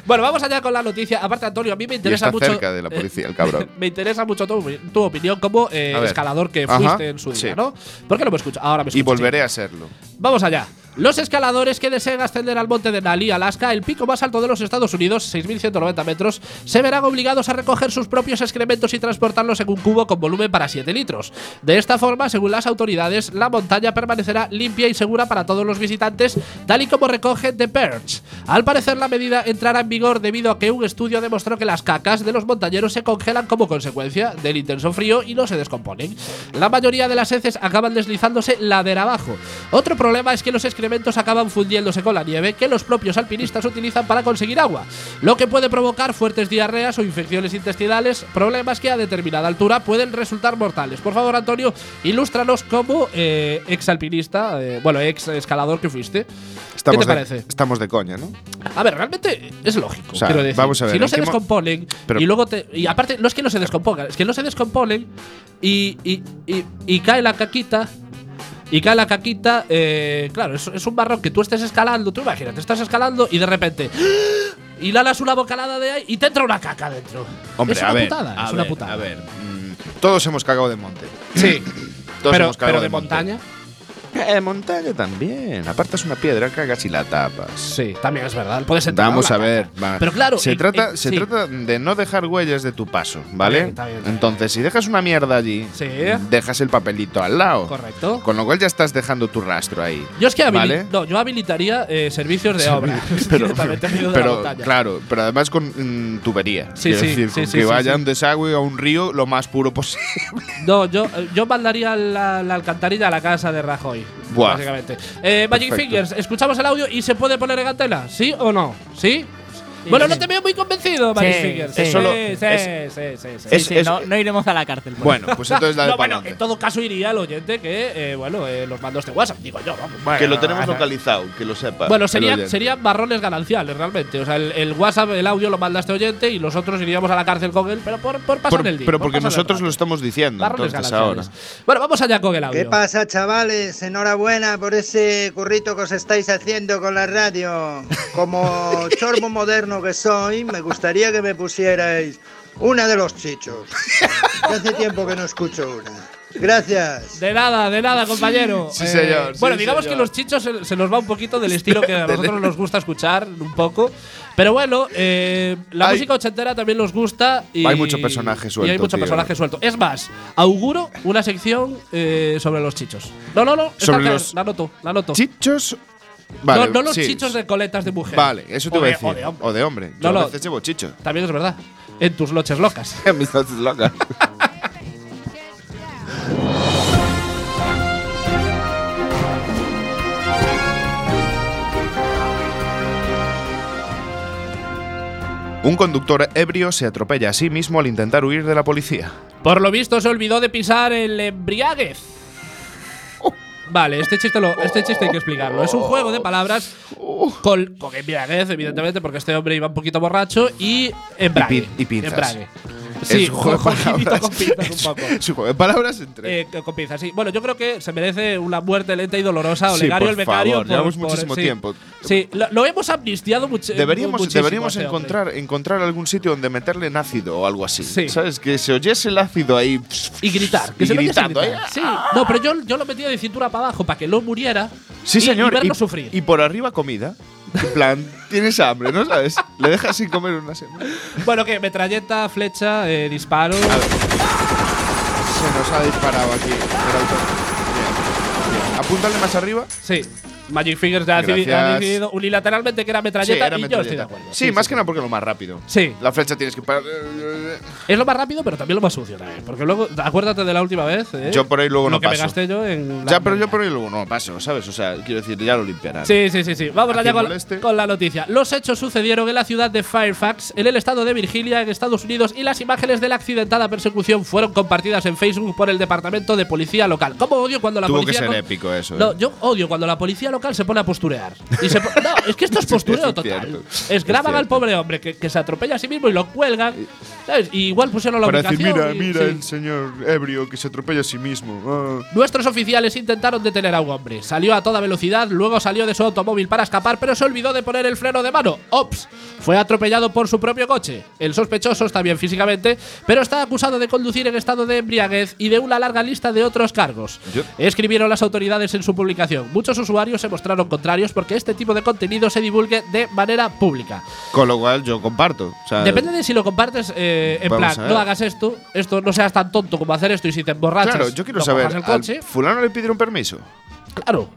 Speaker 2: Bueno, vamos allá con la noticia. Aparte, Antonio, a mí me
Speaker 1: Y
Speaker 2: interesa
Speaker 1: está
Speaker 2: mucho.
Speaker 1: cerca de la policía, el cabrón.
Speaker 2: me interesa mucho tu, tu opinión como eh, escalador que
Speaker 1: Ajá,
Speaker 2: fuiste en su día,
Speaker 1: sí.
Speaker 2: ¿no? ¿Por qué no me escuchas? Ahora me
Speaker 1: Y
Speaker 2: escuchas.
Speaker 1: volveré
Speaker 2: sí.
Speaker 1: a serlo.
Speaker 2: Vamos allá. Los escaladores que deseen ascender al monte de Nali, Alaska, el pico más alto de los Estados Unidos, 6.190 metros, se verán obligados a recoger sus propios excrementos y transportarlos en un cubo con volumen para 7 litros. De esta forma, según las autoridades, la montaña permanecerá limpia y segura para todos los visitantes, tal y como recoge The Perch. Al parecer, la medida entrará en vigor debido a que un estudio demostró que las cacas de los montañeros se congelan como consecuencia del intenso frío y no se descomponen. La mayoría de las heces acaban deslizándose ladera abajo. Otro problema es que los excrementos acaban fundiéndose con la nieve que los propios alpinistas utilizan para conseguir agua, lo que puede provocar fuertes diarreas o infecciones intestinales, problemas que a determinada altura pueden resultar mortales. Por favor, Antonio, ilústranos como eh, ex alpinista, eh, bueno, ex escalador que fuiste.
Speaker 1: Estamos
Speaker 2: ¿Qué te
Speaker 1: de,
Speaker 2: parece?
Speaker 1: Estamos de coña, ¿no?
Speaker 2: A ver, realmente es lógico.
Speaker 1: O sea,
Speaker 2: quiero decir.
Speaker 1: vamos a ver,
Speaker 2: si no
Speaker 1: ¿en
Speaker 2: se descomponen y luego te. Y aparte, no es que no se descompongan, es que no se descomponen y, y, y, y cae la caquita. Y cae la caquita, eh, claro, es, es un barrón que tú estés escalando, tú imagínate, estás escalando y de repente y lalas una bocanada de ahí y te entra una caca dentro.
Speaker 1: Hombre,
Speaker 2: es una
Speaker 1: a ver.
Speaker 2: putada,
Speaker 1: a
Speaker 2: es una putada.
Speaker 1: A ver, mm, todos hemos cagado de monte.
Speaker 2: Sí,
Speaker 1: Todos
Speaker 2: pero,
Speaker 1: hemos cagado
Speaker 2: pero de
Speaker 1: monte.
Speaker 2: montaña.
Speaker 1: Eh, de montaña también. Apartas una piedra, cagas y la tapas.
Speaker 2: Sí, también es verdad. Puedes entrar
Speaker 1: Vamos a ver. va.
Speaker 2: Pero claro,
Speaker 1: se, trata, se
Speaker 2: sí.
Speaker 1: trata de no dejar huellas de tu paso, ¿vale?
Speaker 2: bien, está bien, está bien.
Speaker 1: Entonces, si dejas una mierda allí,
Speaker 2: Sí.
Speaker 1: dejas el papelito al lado.
Speaker 2: Correcto.
Speaker 1: Con lo cual ya estás dejando tu rastro ahí.
Speaker 2: Yo es que
Speaker 1: ¿Vale?
Speaker 2: no, yo habilitaría eh, servicios de obra.
Speaker 1: pero,
Speaker 2: de
Speaker 1: pero,
Speaker 2: montaña.
Speaker 1: claro, pero además con mm, tubería.
Speaker 2: Sí, sí,
Speaker 1: decir,
Speaker 2: sí,
Speaker 1: que vaya un desagüe a un río lo más puro posible.
Speaker 2: No, yo, yo mandaría la, la alcantarilla a la casa de Rajoy.
Speaker 1: Buah.
Speaker 2: Básicamente. Eh, Magic
Speaker 1: Perfecto.
Speaker 2: Fingers, escuchamos el audio y se puede poner en antena, ¿sí o no? ¿Sí? Bueno, no te veo muy convencido, Mary
Speaker 3: Sí,
Speaker 2: Fingers.
Speaker 3: sí.
Speaker 2: Sí,
Speaker 1: Solo-
Speaker 2: sí,
Speaker 1: es-
Speaker 2: sí, sí, sí.
Speaker 1: es-
Speaker 3: Sí, sí, no, no iremos a la cárcel. por
Speaker 1: Bueno, pues entonces la de
Speaker 2: No, bueno, en todo caso iría el oyente que, eh, bueno, eh, los mandos de WhatsApp, digo yo, vamos.
Speaker 6: Que lo tenemos localizado, que lo sepa.
Speaker 2: Bueno, serían, serían marrones gananciales, realmente. O sea, el, el WhatsApp, el audio lo manda este oyente y nosotros iríamos a la cárcel con él, pero por, por pasar
Speaker 1: Por-
Speaker 2: el día.
Speaker 1: pero
Speaker 2: por
Speaker 1: porque nosotros lo estamos diciendo.
Speaker 2: Marrones
Speaker 1: Entonces ahora.
Speaker 2: gananciales. Bueno, vamos allá con el audio.
Speaker 7: ¿Qué pasa, chavales? Enhorabuena por ese currito que os estáis haciendo con la radio. Como chorbo moderno que soy, me gustaría que me pusierais una de los chichos. Que hace tiempo que no escucho una. Gracias.
Speaker 2: De nada, de nada, compañero. Eh,
Speaker 1: Sí, señor, sí,
Speaker 2: bueno, digamos
Speaker 1: señor.
Speaker 2: que los chichos se, se nos va un poquito del estilo que a nosotros nos gusta escuchar, un poco. Pero bueno, eh, la
Speaker 1: Hay-
Speaker 2: música ochentera también nos gusta. Y,
Speaker 1: Hay mucho personaje
Speaker 2: Y
Speaker 1: suelto,
Speaker 2: hay mucho
Speaker 1: tío.
Speaker 2: personaje suelto. Es más, auguro una sección eh, sobre los chichos. No, no, no.
Speaker 1: Sobre los
Speaker 2: La noto, la noto.
Speaker 1: Chichos. Vale,
Speaker 2: no, no los
Speaker 1: sí.
Speaker 2: chichos de coletas de mujer.
Speaker 1: Vale, eso te voy a
Speaker 2: de-
Speaker 1: decir.
Speaker 2: o de hombre.
Speaker 1: O de hombre.
Speaker 2: No,
Speaker 1: Yo
Speaker 2: no.
Speaker 1: a veces llevo chicho.
Speaker 2: También es verdad. En tus noches locas.
Speaker 6: Mis noches locas.
Speaker 1: Un conductor ebrio se atropella a sí mismo al intentar huir de la policía.
Speaker 2: Por lo visto se olvidó de pisar el embriaguez. Vale, este chiste, lo, este chiste hay que explicarlo. Es un juego de palabras con, con embriaguez, evidentemente, porque este hombre iba un poquito borracho, y embrague.
Speaker 1: Y pin- y pinzas.
Speaker 2: Embrague. Sí,
Speaker 1: es un juego de palabras.
Speaker 2: con pinzas un poco.
Speaker 1: Es un juego de palabras entre.
Speaker 2: Eh, con pinzas, sí. Bueno, yo creo que se merece una muerte lenta y dolorosa.
Speaker 1: Sí,
Speaker 2: Olegario
Speaker 1: por
Speaker 2: el becario.
Speaker 1: favor,
Speaker 2: por-
Speaker 1: llevamos
Speaker 2: por-
Speaker 1: muchísimo
Speaker 2: sí.
Speaker 1: tiempo.
Speaker 2: Sí, lo, lo hemos amnistiado mucho.
Speaker 1: Deberíamos,
Speaker 2: muchísimo
Speaker 1: deberíamos
Speaker 2: hombre.
Speaker 1: encontrar, encontrar algún sitio donde meterle en ácido o algo así.
Speaker 2: Sí.
Speaker 1: ¿Sabes? Que se oyese el ácido ahí.
Speaker 2: Y gritar. Que
Speaker 1: Y
Speaker 2: se
Speaker 1: gritando,
Speaker 2: gritar.
Speaker 1: ¿eh?
Speaker 2: Sí. No, pero yo, yo lo metía de cintura para abajo para que no muriera.
Speaker 1: Sí,
Speaker 2: y-
Speaker 1: señor.
Speaker 2: Y verlo sufrir.
Speaker 1: y por arriba comida. En plan, tienes hambre, ¿no sabes? Le dejas sin comer una semana.
Speaker 2: Bueno, ¿qué? Metralleta, flecha, eh, disparo.
Speaker 1: Se nos ha disparado aquí el. Bien, bien. Apúntale más arriba.
Speaker 2: Sí. Magic Fingers ya
Speaker 1: Gracias.
Speaker 2: ha decidido unilateralmente que era metralleta
Speaker 1: era
Speaker 2: y yo estoy de acuerdo.
Speaker 1: Sí, más que nada porque es lo más rápido.
Speaker 2: Sí.
Speaker 1: La flecha tienes que parar.
Speaker 2: Es lo más rápido, pero también lo más sucio también. Porque luego, acuérdate de la última vez. ¿eh?
Speaker 1: Yo por ahí luego
Speaker 2: lo
Speaker 1: no
Speaker 2: que me
Speaker 1: paso.
Speaker 2: gasté yo en. la-
Speaker 1: Ya, pero yo por ahí luego no paso, ¿sabes? O sea, quiero decir, ya lo limpiarán.
Speaker 2: Sí, sí, sí, sí. Vamos allá con, con la noticia. Los hechos sucedieron en la ciudad de Fairfax, en el estado de Virginia, en Estados Unidos, y las imágenes de la accidentada persecución fueron compartidas en Facebook por el departamento de policía local. ¿Cómo odio cuando la
Speaker 1: Tuvo que
Speaker 2: policía
Speaker 1: ser
Speaker 2: co-
Speaker 1: épico eso. ¿eh?
Speaker 2: No, yo odio cuando la policía local se pone a posturear. Y se po- no, es que esto es postureo total. Es graban al pobre hombre que, que se atropella a sí mismo y lo cuelgan. ¿sabes? Y igual pusieron la
Speaker 1: Para decir, mira,
Speaker 2: y-
Speaker 1: mira
Speaker 2: sí.
Speaker 1: el señor ebrio que se atropella a sí mismo. Ah.
Speaker 2: Nuestros oficiales intentaron detener a un hombre. Salió a toda velocidad, luego salió de su automóvil para escapar, pero se olvidó de poner el freno de mano. ¡Ops! Fue atropellado por su propio coche. El sospechoso está bien físicamente, pero está acusado de conducir en estado de embriaguez y de una larga lista de otros cargos.
Speaker 1: Yo-
Speaker 2: Escribieron las autoridades en su publicación. Muchos usuarios se mostraron contrarios porque este tipo de contenido se divulgue de manera pública.
Speaker 1: Con lo cual yo comparto. O sea,
Speaker 2: Depende de si lo compartes eh, en plan, no hagas esto, esto no seas tan tonto como hacer esto y si te emborrachas.
Speaker 1: Claro, yo quiero
Speaker 2: no
Speaker 1: saber.
Speaker 2: cojas el
Speaker 1: ¿al
Speaker 2: coche.
Speaker 1: ¿Fulano le pidieron permiso?
Speaker 2: Claro.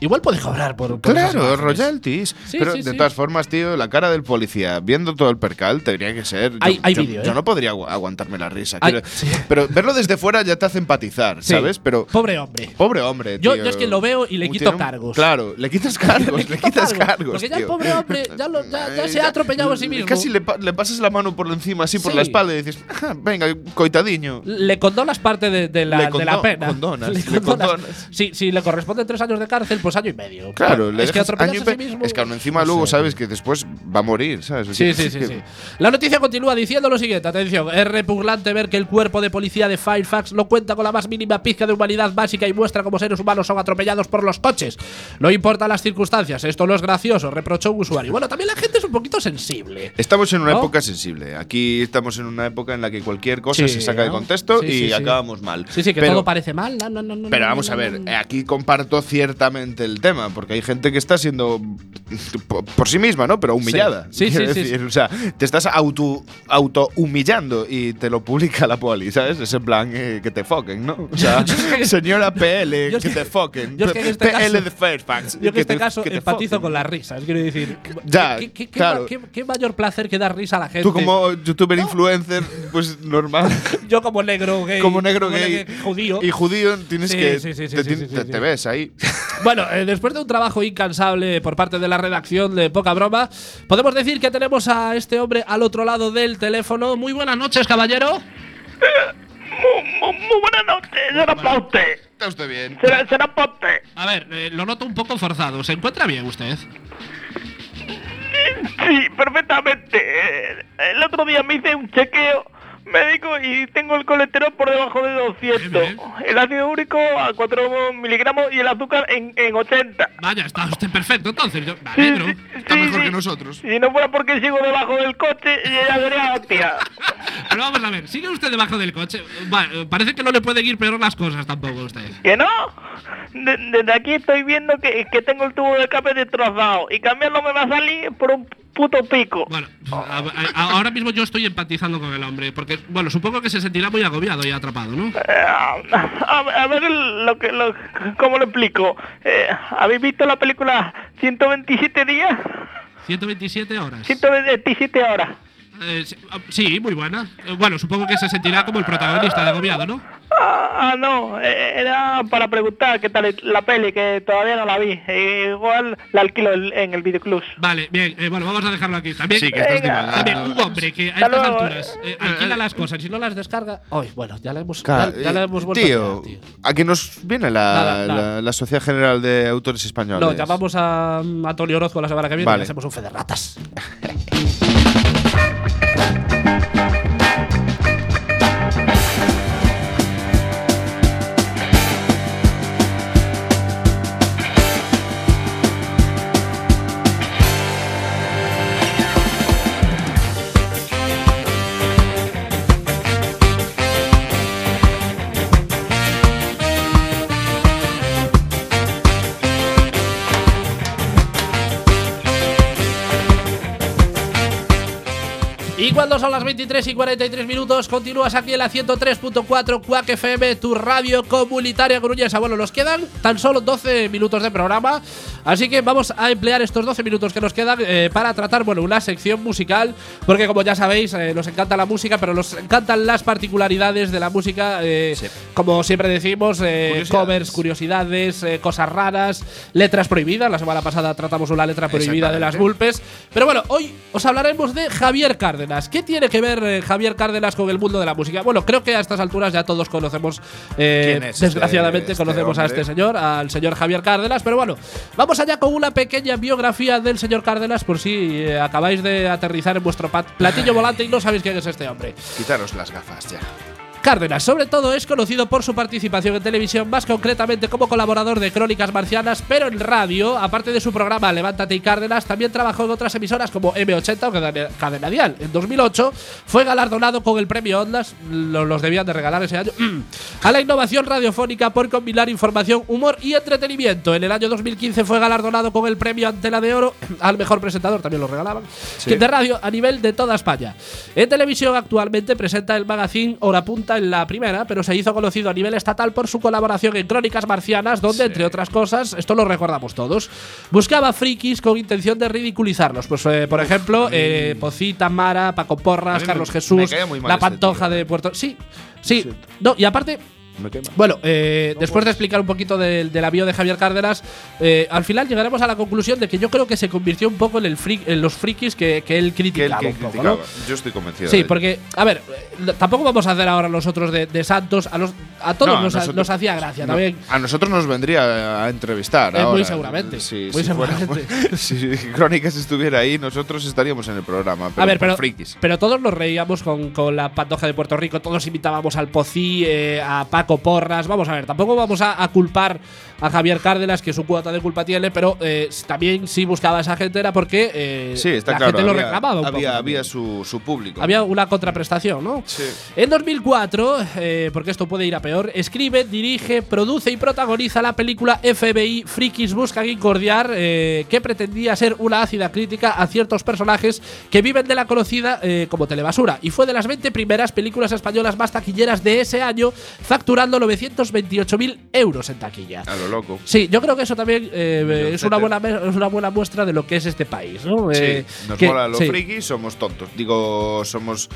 Speaker 2: Igual puede cobrar por. por
Speaker 1: Claro, royalties.
Speaker 2: Sí,
Speaker 1: Pero
Speaker 2: sí,
Speaker 1: de
Speaker 2: sí.
Speaker 1: todas formas, tío, la cara del policía viendo todo el percal tendría que ser. yo-
Speaker 2: Hay- hay
Speaker 1: yo,
Speaker 2: vídeo,
Speaker 1: yo
Speaker 2: ¿eh?
Speaker 1: no podría agu- aguantarme la risa.
Speaker 2: Hay-
Speaker 1: quiero-
Speaker 2: sí.
Speaker 1: Pero verlo desde fuera ya te hace empatizar,
Speaker 2: Sí.
Speaker 1: ¿sabes? Pero.
Speaker 2: Pobre hombre.
Speaker 1: Pobre hombre.
Speaker 2: Yo-
Speaker 1: tío.
Speaker 2: yo es que lo veo y le quito
Speaker 1: un-
Speaker 2: cargos.
Speaker 1: Claro, le quitas cargos, le,
Speaker 2: quito
Speaker 1: quitas
Speaker 2: cargos,
Speaker 1: cargos.
Speaker 2: porque ya el
Speaker 1: tío.
Speaker 2: pobre hombre ya lo- ya- ya
Speaker 1: Eh,
Speaker 2: se ha atropellado a sí mismo.
Speaker 1: Casi le, pa- le pasas la mano por encima, así por
Speaker 2: Sí.
Speaker 1: la espalda, y dices, "Ah, venga, coitadiño.
Speaker 2: Le condonas parte de, de la,
Speaker 1: Le
Speaker 2: de la pena.
Speaker 1: condonas,
Speaker 2: Le
Speaker 1: le
Speaker 2: condonas. Si, si le corresponden tres años de cárcel, pues año y medio.
Speaker 1: Claro, le
Speaker 2: es que
Speaker 1: año y
Speaker 2: a sí.
Speaker 1: Es que aún encima
Speaker 2: no
Speaker 1: luego
Speaker 2: sé.
Speaker 1: sabes que después va a morir, ¿sabes?
Speaker 2: Sí, sí, sí, sí. La noticia continúa diciendo lo siguiente, atención, es repugnante ver que el cuerpo de policía de Fairfax no cuenta con la más mínima pizca de humanidad básica y muestra cómo seres humanos son atropellados por los coches. No importan las circunstancias, esto no es gracioso, reprochó un usuario. Bueno, también la gente es un poquito sensible.
Speaker 1: Estamos en una
Speaker 2: ¿No?
Speaker 1: época sensible. Aquí estamos en una época en la que cualquier cosa
Speaker 2: Sí,
Speaker 1: se saca de contexto
Speaker 2: Sí,
Speaker 1: y
Speaker 2: sí,
Speaker 1: acabamos mal.
Speaker 2: Sí, sí, que
Speaker 1: pero,
Speaker 2: todo parece mal. No, no, no, no,
Speaker 1: Pero vamos a ver, aquí comparto ciertamente el tema, porque hay gente que está siendo por, por sí misma, ¿no? Pero humillada.
Speaker 2: Sí, sí, sí,
Speaker 1: decir,
Speaker 2: sí.
Speaker 1: O sea, te estás auto, auto humillando y te lo publica la poli, ¿sabes? Es en plan eh, que te foquen, ¿no? O sea, señora PL, que,
Speaker 2: que-
Speaker 1: te foquen.
Speaker 2: yo es que en este
Speaker 1: PL
Speaker 2: caso-
Speaker 1: de Fairfax.
Speaker 2: Yo que en este
Speaker 1: te-
Speaker 2: caso empatizo con las risas, quiero decir.
Speaker 1: Ya,
Speaker 2: ¿qué,
Speaker 1: claro.
Speaker 2: qué- qué mayor placer que dar risa a la gente?
Speaker 1: Tú como youtuber influencer, pues normal.
Speaker 2: Yo como negro gay.
Speaker 1: como negro gay
Speaker 2: judío.
Speaker 1: y judío tienes que te ves ahí
Speaker 2: Bueno, eh, después de un trabajo incansable por parte de la redacción de Poca Broma, podemos decir que tenemos a este hombre al otro lado del teléfono. Muy buenas noches, caballero.
Speaker 8: Muy, muy buenas noches, será para usted.
Speaker 1: Está usted bien.
Speaker 8: Será, será para usted.
Speaker 2: A ver, eh, lo noto un poco forzado. ¿Se encuentra bien usted?
Speaker 8: Sí, perfectamente. El otro día me hice un chequeo médico y tengo el colesterol por debajo de 200.
Speaker 2: Bien,
Speaker 8: El ácido úrico a 4 miligramos y el azúcar en, en 80.
Speaker 2: Vaya, está usted perfecto entonces. Yo me
Speaker 8: Sí,
Speaker 2: alegro.
Speaker 8: sí,
Speaker 1: Está
Speaker 8: sí,
Speaker 1: mejor que nosotros.
Speaker 8: Si no fuera porque sigo debajo del coche, ya sería hostia.
Speaker 2: Pero vamos a ver, sigue usted debajo del coche. Eh, parece que no le pueden ir peor las cosas tampoco a usted.
Speaker 8: ¿Que no? De- desde aquí estoy viendo que, que tengo el tubo de escape destrozado y cambiarlo me va a salir por un puto pico.
Speaker 2: Bueno, a- a- ahora mismo yo estoy empatizando con el hombre, porque, bueno, supongo que se sentirá muy agobiado y atrapado, ¿no?
Speaker 8: Eh, a, a ver lo que, lo, cómo lo explico. Eh, ¿Habéis visto la película 127 días?
Speaker 2: 127 horas.
Speaker 8: 127 horas.
Speaker 2: Eh, sí, ah, sí, muy buena. Eh, Bueno, supongo que se sentirá como el protagonista de agobiado, ¿no?
Speaker 8: Ah, ah, no, eh, era para preguntar qué tal la peli, que todavía no la vi. Eh, igual la alquilo en el videoclub.
Speaker 2: Vale, bien, eh, bueno, vamos a dejarlo aquí. También,
Speaker 1: Sí, que estás
Speaker 8: Venga.
Speaker 2: también un hombre que a
Speaker 8: Hasta
Speaker 2: estas
Speaker 8: luego,
Speaker 2: alturas eh, alquila las cosas y no las descarga. Ay, bueno, ya la hemos,
Speaker 1: Claro,
Speaker 2: ya, ya la hemos vuelto
Speaker 1: tío,
Speaker 2: a tío.
Speaker 1: aquí nos viene la,
Speaker 2: Nada, nada.
Speaker 1: La, la Sociedad General de Autores Españoles.
Speaker 2: No, llamamos a Antonio Orozco la semana que viene
Speaker 1: Vale.
Speaker 2: y hacemos un fe de ratas. Y cuando son las 23 y 43 minutos, continúas aquí en la 103.4 Quack FM, tu radio comunitaria coruñesa. Bueno, nos quedan tan solo 12 minutos de programa, así que vamos a emplear estos 12 minutos que nos quedan eh, para tratar, bueno, una sección musical, porque como ya sabéis, eh, nos encanta la música, pero nos encantan las particularidades de la música, eh, como siempre decimos,
Speaker 1: Curiosidades.
Speaker 2: covers, curiosidades, cosas raras, letras prohibidas. La semana pasada tratamos una letra prohibida de las. Vulpes. Pero bueno, hoy os hablaremos de Javier Cárdenas. ¿Qué tiene que ver eh, Javier Cárdenas con el mundo de la música? Bueno, creo que a estas alturas ya todos conocemos, eh,
Speaker 1: ¿Quién es este-
Speaker 2: desgraciadamente,
Speaker 1: este
Speaker 2: conocemos a este señor, al señor Javier Cárdenas. Pero bueno, vamos allá con una pequeña biografía del señor Cárdenas, por si eh, acabáis de aterrizar en vuestro platillo volante y no sabéis quién es este hombre.
Speaker 1: Quitaros las gafas ya.
Speaker 2: Cárdenas, sobre todo, es conocido por su participación en televisión, más concretamente como colaborador de Crónicas Marcianas, pero en radio, aparte de su programa Levántate y Cárdenas, también trabajó en otras emisoras como M80 o Cadena- Dial. En 2008 fue galardonado con el premio Ondas, lo- los debían de regalar ese año, a la innovación radiofónica por combinar información, humor y entretenimiento. En el año 2015 fue galardonado con el premio Antena de Oro al mejor presentador, también lo regalaban,
Speaker 1: Sí.
Speaker 2: de radio a nivel de toda España. En televisión actualmente presenta el magazine Hora Punta en la primera, pero se hizo conocido a nivel estatal por su colaboración en Crónicas Marcianas, donde, entre otras cosas, esto lo recordamos todos, buscaba frikis con intención de ridiculizarlos. Pues, eh, por ejemplo, eh, Pocita, Mara, Paco Porras, Carlos
Speaker 1: me
Speaker 2: Jesús, la Pantoja
Speaker 1: tío,
Speaker 2: de Puerto. Sí, sí. No, y aparte.
Speaker 1: Me quema.
Speaker 2: Bueno, eh, después de explicar un poquito del de la bio de Javier Cárdenas, eh, al final llegaremos a la conclusión de que yo creo que se convirtió un poco en, el fri- en los frikis que, que él
Speaker 1: Que él
Speaker 2: criticaba.
Speaker 1: que
Speaker 2: un poco,
Speaker 1: criticaba.
Speaker 2: ¿no?
Speaker 1: Yo estoy convencido.
Speaker 2: Sí,
Speaker 1: de
Speaker 2: porque, a ver, eh, tampoco vamos a hacer ahora nosotros de, de santos. A, los, a todos
Speaker 1: No,
Speaker 2: nos,
Speaker 1: nosotros-
Speaker 2: nos hacía gracia
Speaker 1: no,
Speaker 2: también.
Speaker 1: A nosotros nos vendría a entrevistar.
Speaker 2: Eh, muy
Speaker 1: ahora.
Speaker 2: seguramente,
Speaker 1: Sí,
Speaker 2: muy
Speaker 1: si fuera-
Speaker 2: seguramente.
Speaker 1: si Crónicas estuviera ahí, nosotros estaríamos en el programa. Pero
Speaker 2: a ver, pero,
Speaker 1: frikis.
Speaker 2: pero todos nos reíamos con, con la pantoja de Puerto Rico, todos imitábamos al Pocí, eh, a Porras. Vamos a ver, tampoco vamos a culpar a Javier Cárdenas, que su cuota de culpa tiene, pero eh, también si buscaba a esa gente era porque eh,
Speaker 1: Sí, está
Speaker 2: la
Speaker 1: claro.
Speaker 2: gente lo
Speaker 1: había,
Speaker 2: reclamaba un
Speaker 1: había,
Speaker 2: poco.
Speaker 1: había
Speaker 2: también.
Speaker 1: su, su público.
Speaker 2: Había una contraprestación, ¿no?
Speaker 1: Sí.
Speaker 2: En 2004, eh, porque esto puede ir a peor, escribe, dirige, produce y protagoniza la película FBI Frikis Buscan Incordiar, eh, que pretendía ser una ácida crítica a ciertos personajes que viven de la conocida eh, como telebasura. Y fue de las 20 primeras películas españolas más taquilleras de ese año, facturando facturando 928.000 euros en taquilla.
Speaker 1: A lo loco.
Speaker 2: Sí, yo creo que eso también eh, es, una buena, es una buena muestra de lo que es este país, ¿no? Eh,
Speaker 1: sí, nos
Speaker 2: que-
Speaker 1: mola los
Speaker 2: sí.
Speaker 1: frikis, somos tontos. Digo, somos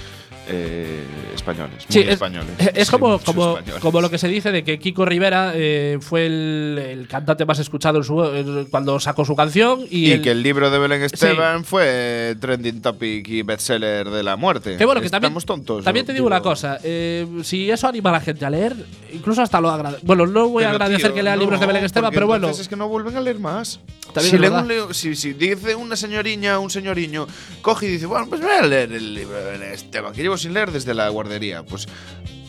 Speaker 1: eh, españoles. Muy
Speaker 2: es,
Speaker 1: españoles.
Speaker 2: es
Speaker 1: Sí,
Speaker 2: como, como,
Speaker 1: españoles.
Speaker 2: como lo que se dice de que Kiko Rivera eh, fue el, el cantante más escuchado en su- en- cuando sacó su canción y,
Speaker 1: Y,
Speaker 2: el-
Speaker 1: que el libro de Belén Esteban fue trending topic y bestseller de la muerte.
Speaker 2: Que bueno, que también,
Speaker 1: Estamos tontos.
Speaker 2: también te digo una cosa, eh, si eso anima a la gente a leer, incluso hasta lo agradezco. Bueno, no voy a agradecer
Speaker 1: tío,
Speaker 2: que lea
Speaker 1: no,
Speaker 2: libros de Belén Esteban, pero bueno.
Speaker 1: es que no vuelven a leer más.
Speaker 2: También
Speaker 1: si,
Speaker 2: es
Speaker 1: leen
Speaker 2: verdad.
Speaker 1: un leo- si, si dice una señoriña un señoriño, coge y dice, bueno, pues voy a leer el libro de Belén Esteban, que sin leer desde la guardería. Pues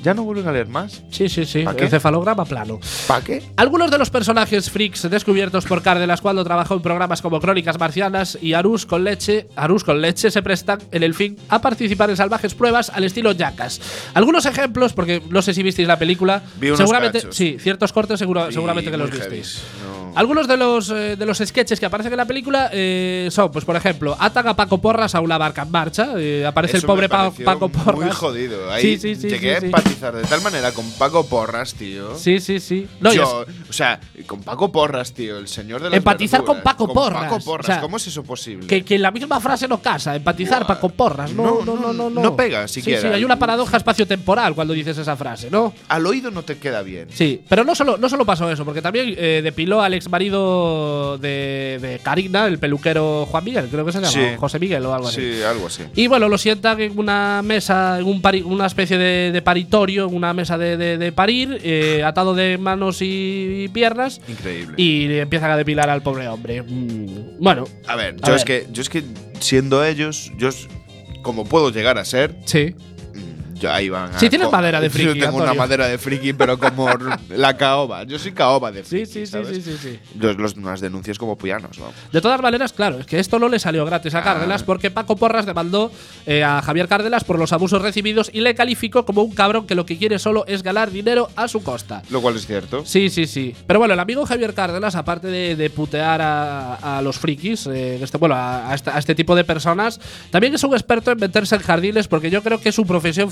Speaker 1: ya no vuelven a leer más.
Speaker 2: Sí, sí, sí.
Speaker 1: ¿Pa qué?
Speaker 2: Encefalograma plano.
Speaker 1: ¿Para qué?
Speaker 2: Algunos de los personajes freaks descubiertos por Cárdenas cuando trabajó en programas como Crónicas Marcianas y Arús con leche, Arús con leche se prestan en el fin a participar en salvajes pruebas al estilo Jackass. Algunos ejemplos, porque no sé si visteis la película,
Speaker 1: Vi unos
Speaker 2: seguramente
Speaker 1: cachos.
Speaker 2: sí, ciertos cortes seguro-
Speaker 1: Sí,
Speaker 2: seguramente que
Speaker 1: muy
Speaker 2: los
Speaker 1: heavy.
Speaker 2: visteis.
Speaker 1: No.
Speaker 2: Algunos de los, eh, de los sketches que aparecen en la película eh, son, pues por ejemplo, atan a Paco Porras a una barca en marcha, eh, aparece
Speaker 1: Eso
Speaker 2: el pobre
Speaker 1: me
Speaker 2: Pa-
Speaker 1: pareció
Speaker 2: Paco Porras.
Speaker 1: Muy jodido. Ahí
Speaker 2: Sí, sí, sí,
Speaker 1: llegué
Speaker 2: sí, sí.
Speaker 1: Empatizar de tal manera con Paco Porras, tío.
Speaker 2: Sí, sí, sí. No, y
Speaker 1: Yo, o sea, con Paco Porras, tío, el señor de las
Speaker 2: Empatizar con. Paco Porras,
Speaker 1: Paco Porras,
Speaker 2: o sea,
Speaker 1: ¿cómo es eso posible?
Speaker 2: Que, que en la misma frase no casa, empatizar
Speaker 1: Buah.
Speaker 2: Paco Porras. No, no,
Speaker 1: No,
Speaker 2: no, no.
Speaker 1: no, pega siquiera.
Speaker 2: Sí, hay una paradoja espacio-temporal cuando dices esa frase, ¿no?
Speaker 1: Al oído no te queda bien.
Speaker 2: Sí, pero no solo, no solo pasó eso, porque también eh, depiló al ex marido de, de Karina, el peluquero Juan Miguel, creo que se llama,
Speaker 1: Sí.
Speaker 2: José Miguel o algo así.
Speaker 1: Sí, algo así.
Speaker 2: Y bueno, lo sientan en una mesa, en un pari- una especie de, de paritorio, en una mesa de, de- de parir, eh, atado de manos y piernas,
Speaker 1: Increíble.
Speaker 2: y empiezan a depilar al pobre hombre. Mm, Bueno,
Speaker 1: a ver, yo es que yo es que siendo ellos, yo es- como puedo llegar a ser,
Speaker 2: sí.
Speaker 1: Yo ahí van.
Speaker 2: Sí, tienes
Speaker 1: co-
Speaker 2: madera de friki,
Speaker 1: Yo tengo una madera de friki, pero como la caoba. Yo soy caoba de friki.
Speaker 2: sí, sí,
Speaker 1: ¿sabes?
Speaker 2: sí, sí, sí.
Speaker 1: Los, los- las denuncias como puyanos, vamos.
Speaker 2: De todas maneras, claro, es que esto no le salió gratis a
Speaker 1: Ah.
Speaker 2: Cárdenas porque Paco Porras demandó eh, a Javier Cárdenas por los abusos recibidos y le calificó como un cabrón que lo que quiere solo es ganar dinero a su costa.
Speaker 1: Lo cual es cierto.
Speaker 2: Sí, sí, sí. Pero bueno, el amigo Javier Cárdenas, aparte de, de putear a, a los frikis, eh, este, bueno, a, a este tipo de personas, también es un experto en meterse en jardines porque yo creo que su profesión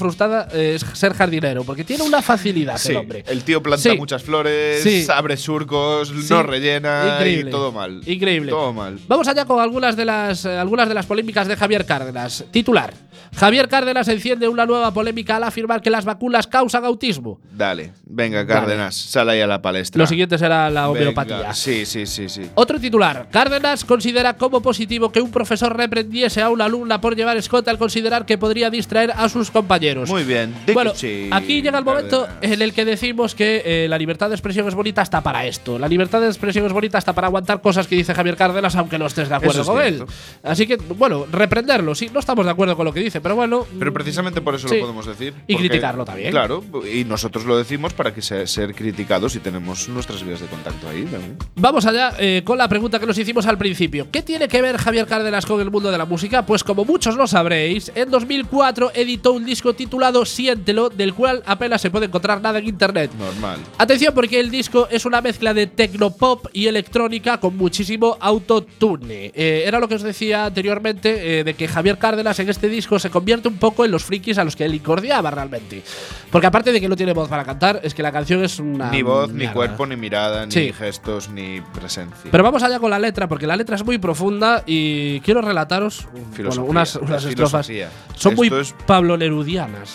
Speaker 2: eh, es ser jardinero, porque tiene una facilidad
Speaker 1: Sí,
Speaker 2: el hombre.
Speaker 1: el tío planta
Speaker 2: Sí.
Speaker 1: muchas flores,
Speaker 2: Sí.
Speaker 1: abre surcos, no rellena
Speaker 2: Increíble.
Speaker 1: y todo mal.
Speaker 2: Increíble.
Speaker 1: Todo mal.
Speaker 2: Vamos allá con algunas de las eh, algunas de las polémicas de Javier Cárdenas. Titular. Javier Cárdenas enciende una nueva polémica al afirmar que las vacunas causan autismo.
Speaker 1: Dale, venga, Cárdenas, sal ahí a la palestra.
Speaker 2: Lo siguiente será la
Speaker 1: Venga,
Speaker 2: homeopatía.
Speaker 1: Sí, sí, sí, sí.
Speaker 2: Otro titular. Cárdenas considera como positivo que un profesor reprendiese a una alumna por llevar escote al considerar que podría distraer a sus compañeros.
Speaker 1: Muy bien. Di que
Speaker 2: Bueno, aquí llega el momento en el que decimos que eh, la libertad de expresión es bonita hasta para esto. La libertad de expresión es bonita hasta para aguantar cosas que dice Javier Cárdenas, aunque no estés de acuerdo
Speaker 1: es
Speaker 2: con él. Así que, bueno, reprenderlo. Sí, no estamos de acuerdo con lo que dice, pero bueno.
Speaker 1: Pero precisamente por eso
Speaker 2: Sí.
Speaker 1: lo podemos decir.
Speaker 2: Y
Speaker 1: porque-
Speaker 2: criticarlo también.
Speaker 1: Claro, y nosotros lo decimos para que sea, ser criticados y tenemos nuestras vías de contacto ahí. también.
Speaker 2: Vamos allá eh, con la pregunta que nos hicimos al principio. ¿Qué tiene que ver Javier Cárdenas con el mundo de la música? Pues como muchos lo sabréis, en 2004 editó un disco titulado Siéntelo, del cual apenas se puede encontrar nada en internet.
Speaker 1: Normal.
Speaker 2: Atención porque el disco es una mezcla de tecnopop y electrónica con muchísimo autotune. Eh, era lo que os decía anteriormente eh, de que Javier Cárdenas en este disco se convierte un poco en los frikis a los que él incordiaba realmente. Porque aparte de que no tiene voz para cantar, es que la canción es una
Speaker 1: Ni voz, ni cuerpo, ni mirada, ni gestos, ni presencia.
Speaker 2: Pero vamos allá con la letra, porque la letra es muy profunda y quiero relataros bueno, unas, estrofas. Son muy
Speaker 1: Esto
Speaker 2: Pablo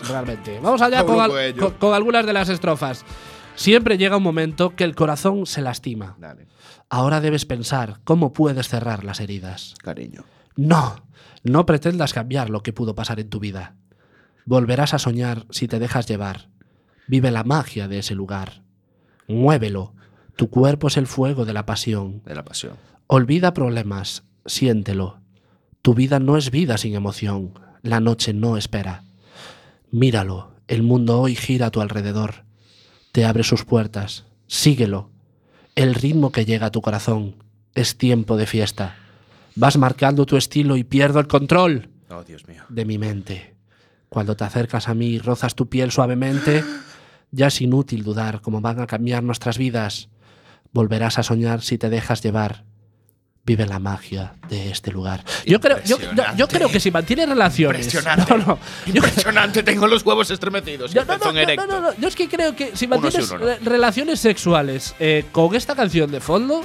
Speaker 2: Realmente. Vamos allá con, al-
Speaker 1: Coelho.
Speaker 2: con- con algunas de las estrofas. Siempre llega un momento que el corazón se lastima.
Speaker 1: Dale,
Speaker 2: Ahora debes pensar cómo puedes cerrar las heridas.
Speaker 1: cariño.
Speaker 2: No, no pretendas cambiar lo que pudo pasar en tu vida. Volverás a soñar si te dejas llevar. Vive la magia de ese lugar. Muévelo. Tu cuerpo es el fuego de la pasión.
Speaker 1: De la pasión.
Speaker 2: Olvida problemas, siéntelo. Tu vida no es vida sin emoción. La noche no espera. Míralo, el mundo hoy gira a tu alrededor. Te abre sus puertas. Síguelo. El ritmo que llega a tu corazón es tiempo de fiesta. Vas marcando tu estilo y pierdo el control
Speaker 1: Oh, Dios mío.
Speaker 2: de mi mente. Cuando te acercas a mí y rozas tu piel suavemente, ya es inútil dudar cómo van a cambiar nuestras vidas. Volverás a soñar si te dejas llevar.
Speaker 9: Vive la magia de este lugar. Yo creo, yo, creo que si mantiene relaciones.
Speaker 1: Impresionante.
Speaker 9: No, no.
Speaker 1: Impresionante, tengo los huevos estremecidos.
Speaker 9: yo- no, no, no, no, no, no. Yo es que creo que si mantienes
Speaker 1: uno
Speaker 9: relaciones sexuales eh, con esta canción de fondo,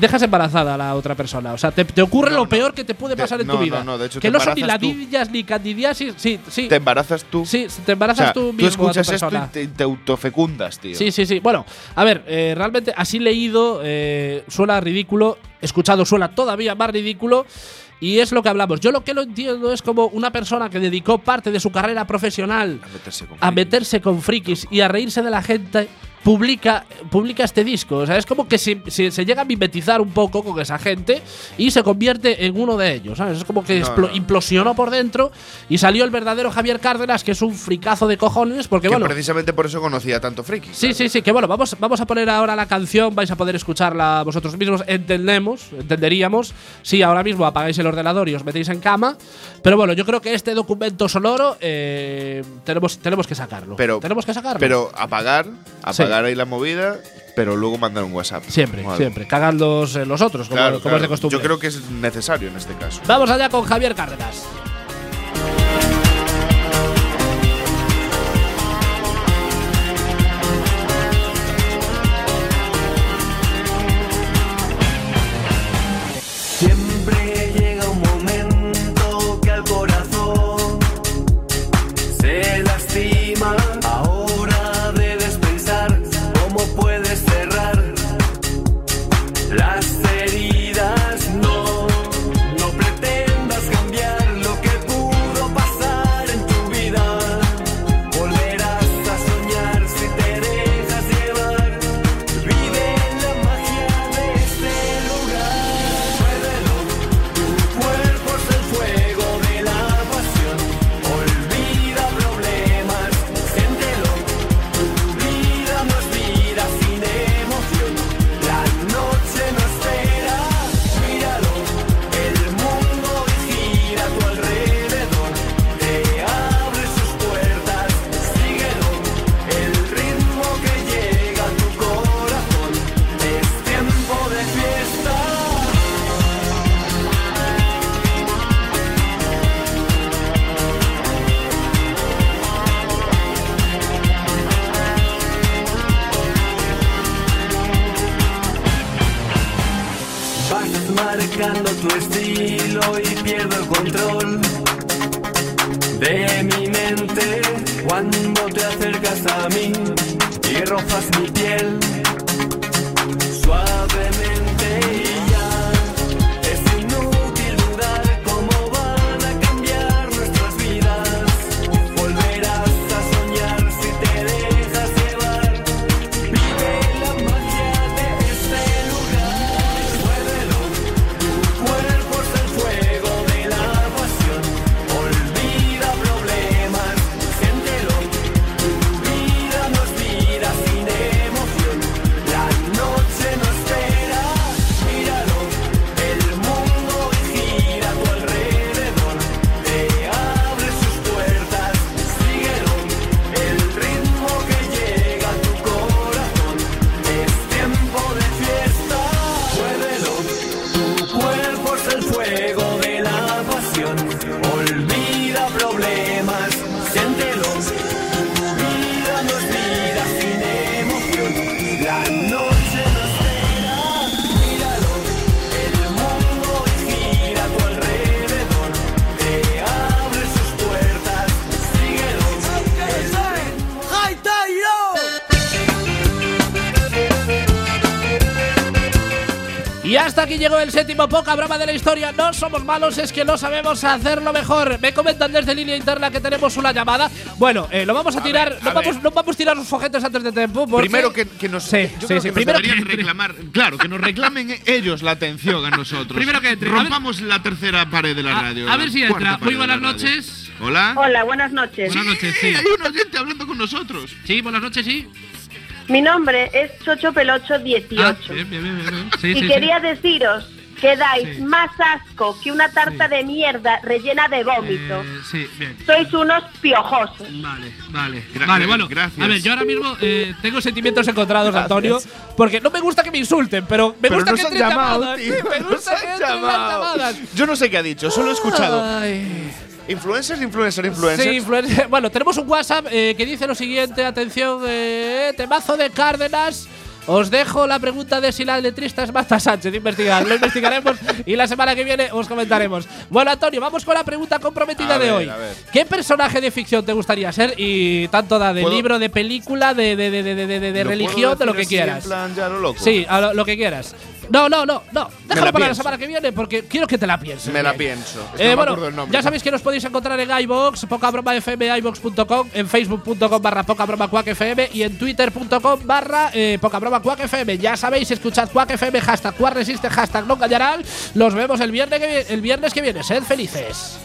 Speaker 9: dejas embarazada a la otra persona. O sea, te, te ocurre
Speaker 1: No,
Speaker 9: lo
Speaker 1: no.
Speaker 9: peor que te puede
Speaker 1: De-
Speaker 9: pasar en
Speaker 1: no,
Speaker 9: tu vida.
Speaker 1: no, no, de hecho,
Speaker 9: que
Speaker 1: te
Speaker 9: no son ni ladillas ni candidiasis. Sí, sí.
Speaker 1: Te embarazas tú.
Speaker 9: Sí, te
Speaker 1: O
Speaker 9: embarazas
Speaker 1: sea,
Speaker 9: tú
Speaker 1: tú
Speaker 9: mismo a tu
Speaker 1: escuchas esto y te, te autofecundas, tío.
Speaker 9: Sí, sí, sí. Bueno, a ver, eh, realmente así leído eh, suena ridículo, escuchado suena todavía más ridículo. Y es lo que hablamos. Yo lo que lo entiendo es como una persona que dedicó parte de su carrera profesional
Speaker 1: A meterse con
Speaker 9: a meterse con frikis y a reírse de la gente, publica, publica este disco. O sea, es como que se, se- se llega a mimetizar un poco con esa gente y se convierte en uno de ellos. ¿sabes? Es como que
Speaker 1: No,
Speaker 9: implosionó por dentro y salió el verdadero Javier Cárdenas, que es un fricazo de cojones, porque
Speaker 1: Que
Speaker 9: bueno.
Speaker 1: precisamente por eso conocía tanto friki.
Speaker 9: Sí, sí, sí, que bueno, vamos, vamos a poner ahora la canción, vais a poder escucharla vosotros mismos, entendemos, entenderíamos, si ahora mismo apagáis el ordenador y os metéis en cama, pero bueno, yo creo que este documento sonoro eh, tenemos, tenemos que sacarlo.
Speaker 1: Pero-
Speaker 9: tenemos que sacarlo.
Speaker 1: Pero apagar, apagar ahí la movida, pero luego mandar un WhatsApp.
Speaker 9: siempre, siempre, eh, los otros, como,
Speaker 1: Claro,
Speaker 9: como es de costumbre.
Speaker 1: Yo creo que es necesario en este caso.
Speaker 9: Vamos allá con Javier Cárdenas. Hasta aquí llegó el séptimo poca broma de la historia. No somos malos, es que no sabemos hacerlo mejor. Me comentan desde línea interna que tenemos una llamada. Bueno, eh, lo vamos a, tirar.
Speaker 1: ver,
Speaker 9: no,
Speaker 1: a
Speaker 9: vamos,
Speaker 1: ver.
Speaker 9: no vamos a tirar los fojetes antes de tiempo.
Speaker 1: Primero que, que nos,
Speaker 9: Sí,
Speaker 1: yo
Speaker 9: sí,
Speaker 1: creo
Speaker 9: sí.
Speaker 1: que
Speaker 9: Primero que-
Speaker 1: reclamar, claro, que nos reclamen ellos la atención a nosotros.
Speaker 9: Primero que entre. A ver-
Speaker 1: rompamos la tercera pared de la
Speaker 9: A-
Speaker 1: radio.
Speaker 9: a ver si entra. Muy buenas noches.
Speaker 1: Hola.
Speaker 10: Hola, buenas noches.
Speaker 9: Buenas noches, sí.
Speaker 1: Hay una gente hablando con nosotros.
Speaker 9: Sí, buenas noches, sí.
Speaker 10: Mi nombre es Chocho Pelocho 18
Speaker 9: Ah, bien, bien, bien, bien, bien. Sí,
Speaker 10: y
Speaker 9: sí,
Speaker 10: quería deciros que dais más asco que una tarta de mierda rellena de vómito.
Speaker 2: Eh, sí, bien.
Speaker 10: Sois unos piojosos.
Speaker 2: Vale, vale.
Speaker 1: Gra-
Speaker 2: vale, bueno.
Speaker 1: gracias.
Speaker 2: A ver, yo ahora mismo eh, tengo sentimientos encontrados,
Speaker 1: Gracias.
Speaker 2: Antonio, porque no me gusta que me insulten, pero me
Speaker 1: Pero
Speaker 2: gusta
Speaker 1: nos
Speaker 2: que entren
Speaker 1: llamado,
Speaker 2: llamadas.
Speaker 1: tío,
Speaker 2: me gusta
Speaker 1: han
Speaker 2: que entren llamadas.
Speaker 1: Yo no sé qué ha dicho, solo he escuchado.
Speaker 2: Ay.
Speaker 1: Influencers, influencer, influencers.
Speaker 2: Sí, influencer. Bueno, tenemos un WhatsApp eh, que dice lo siguiente, atención, eh, temazo de Cárdenas. Os dejo la pregunta de si la letrista es Marta Sánchez. Investigar, lo investigaremos y la semana que viene os comentaremos. Bueno, Antonio, vamos con la pregunta comprometida
Speaker 1: A
Speaker 2: de
Speaker 1: ver,
Speaker 2: hoy. ¿Qué personaje de ficción te gustaría ser? Y tanto da de
Speaker 1: ¿Puedo-
Speaker 2: libro, de película, de, de, de, de, de, de- de
Speaker 1: ¿Lo
Speaker 2: religión, de lo que quieras.
Speaker 1: En plan, ya lo loco.
Speaker 2: Sí, a lo, lo que quieras. No, no, no, no. Déjalo
Speaker 1: la
Speaker 2: para la
Speaker 1: pienso.
Speaker 2: semana que viene porque quiero que te la pienses.
Speaker 1: Me la
Speaker 2: bien.
Speaker 1: pienso. Es que
Speaker 2: Eh,
Speaker 1: no me
Speaker 2: bueno,
Speaker 1: acuerdo el nombre.
Speaker 2: ya sabéis que nos podéis encontrar en iBox, poca broma FM, iBox.com, en facebook.com barra poca broma Quack FM y en twitter.com barra eh, poca broma Quack FM. Ya sabéis, escuchad Quack FM, hashtag Quack resiste, hashtag no callarán. Los vemos el viernes que, vi- el viernes que viene. Sed felices.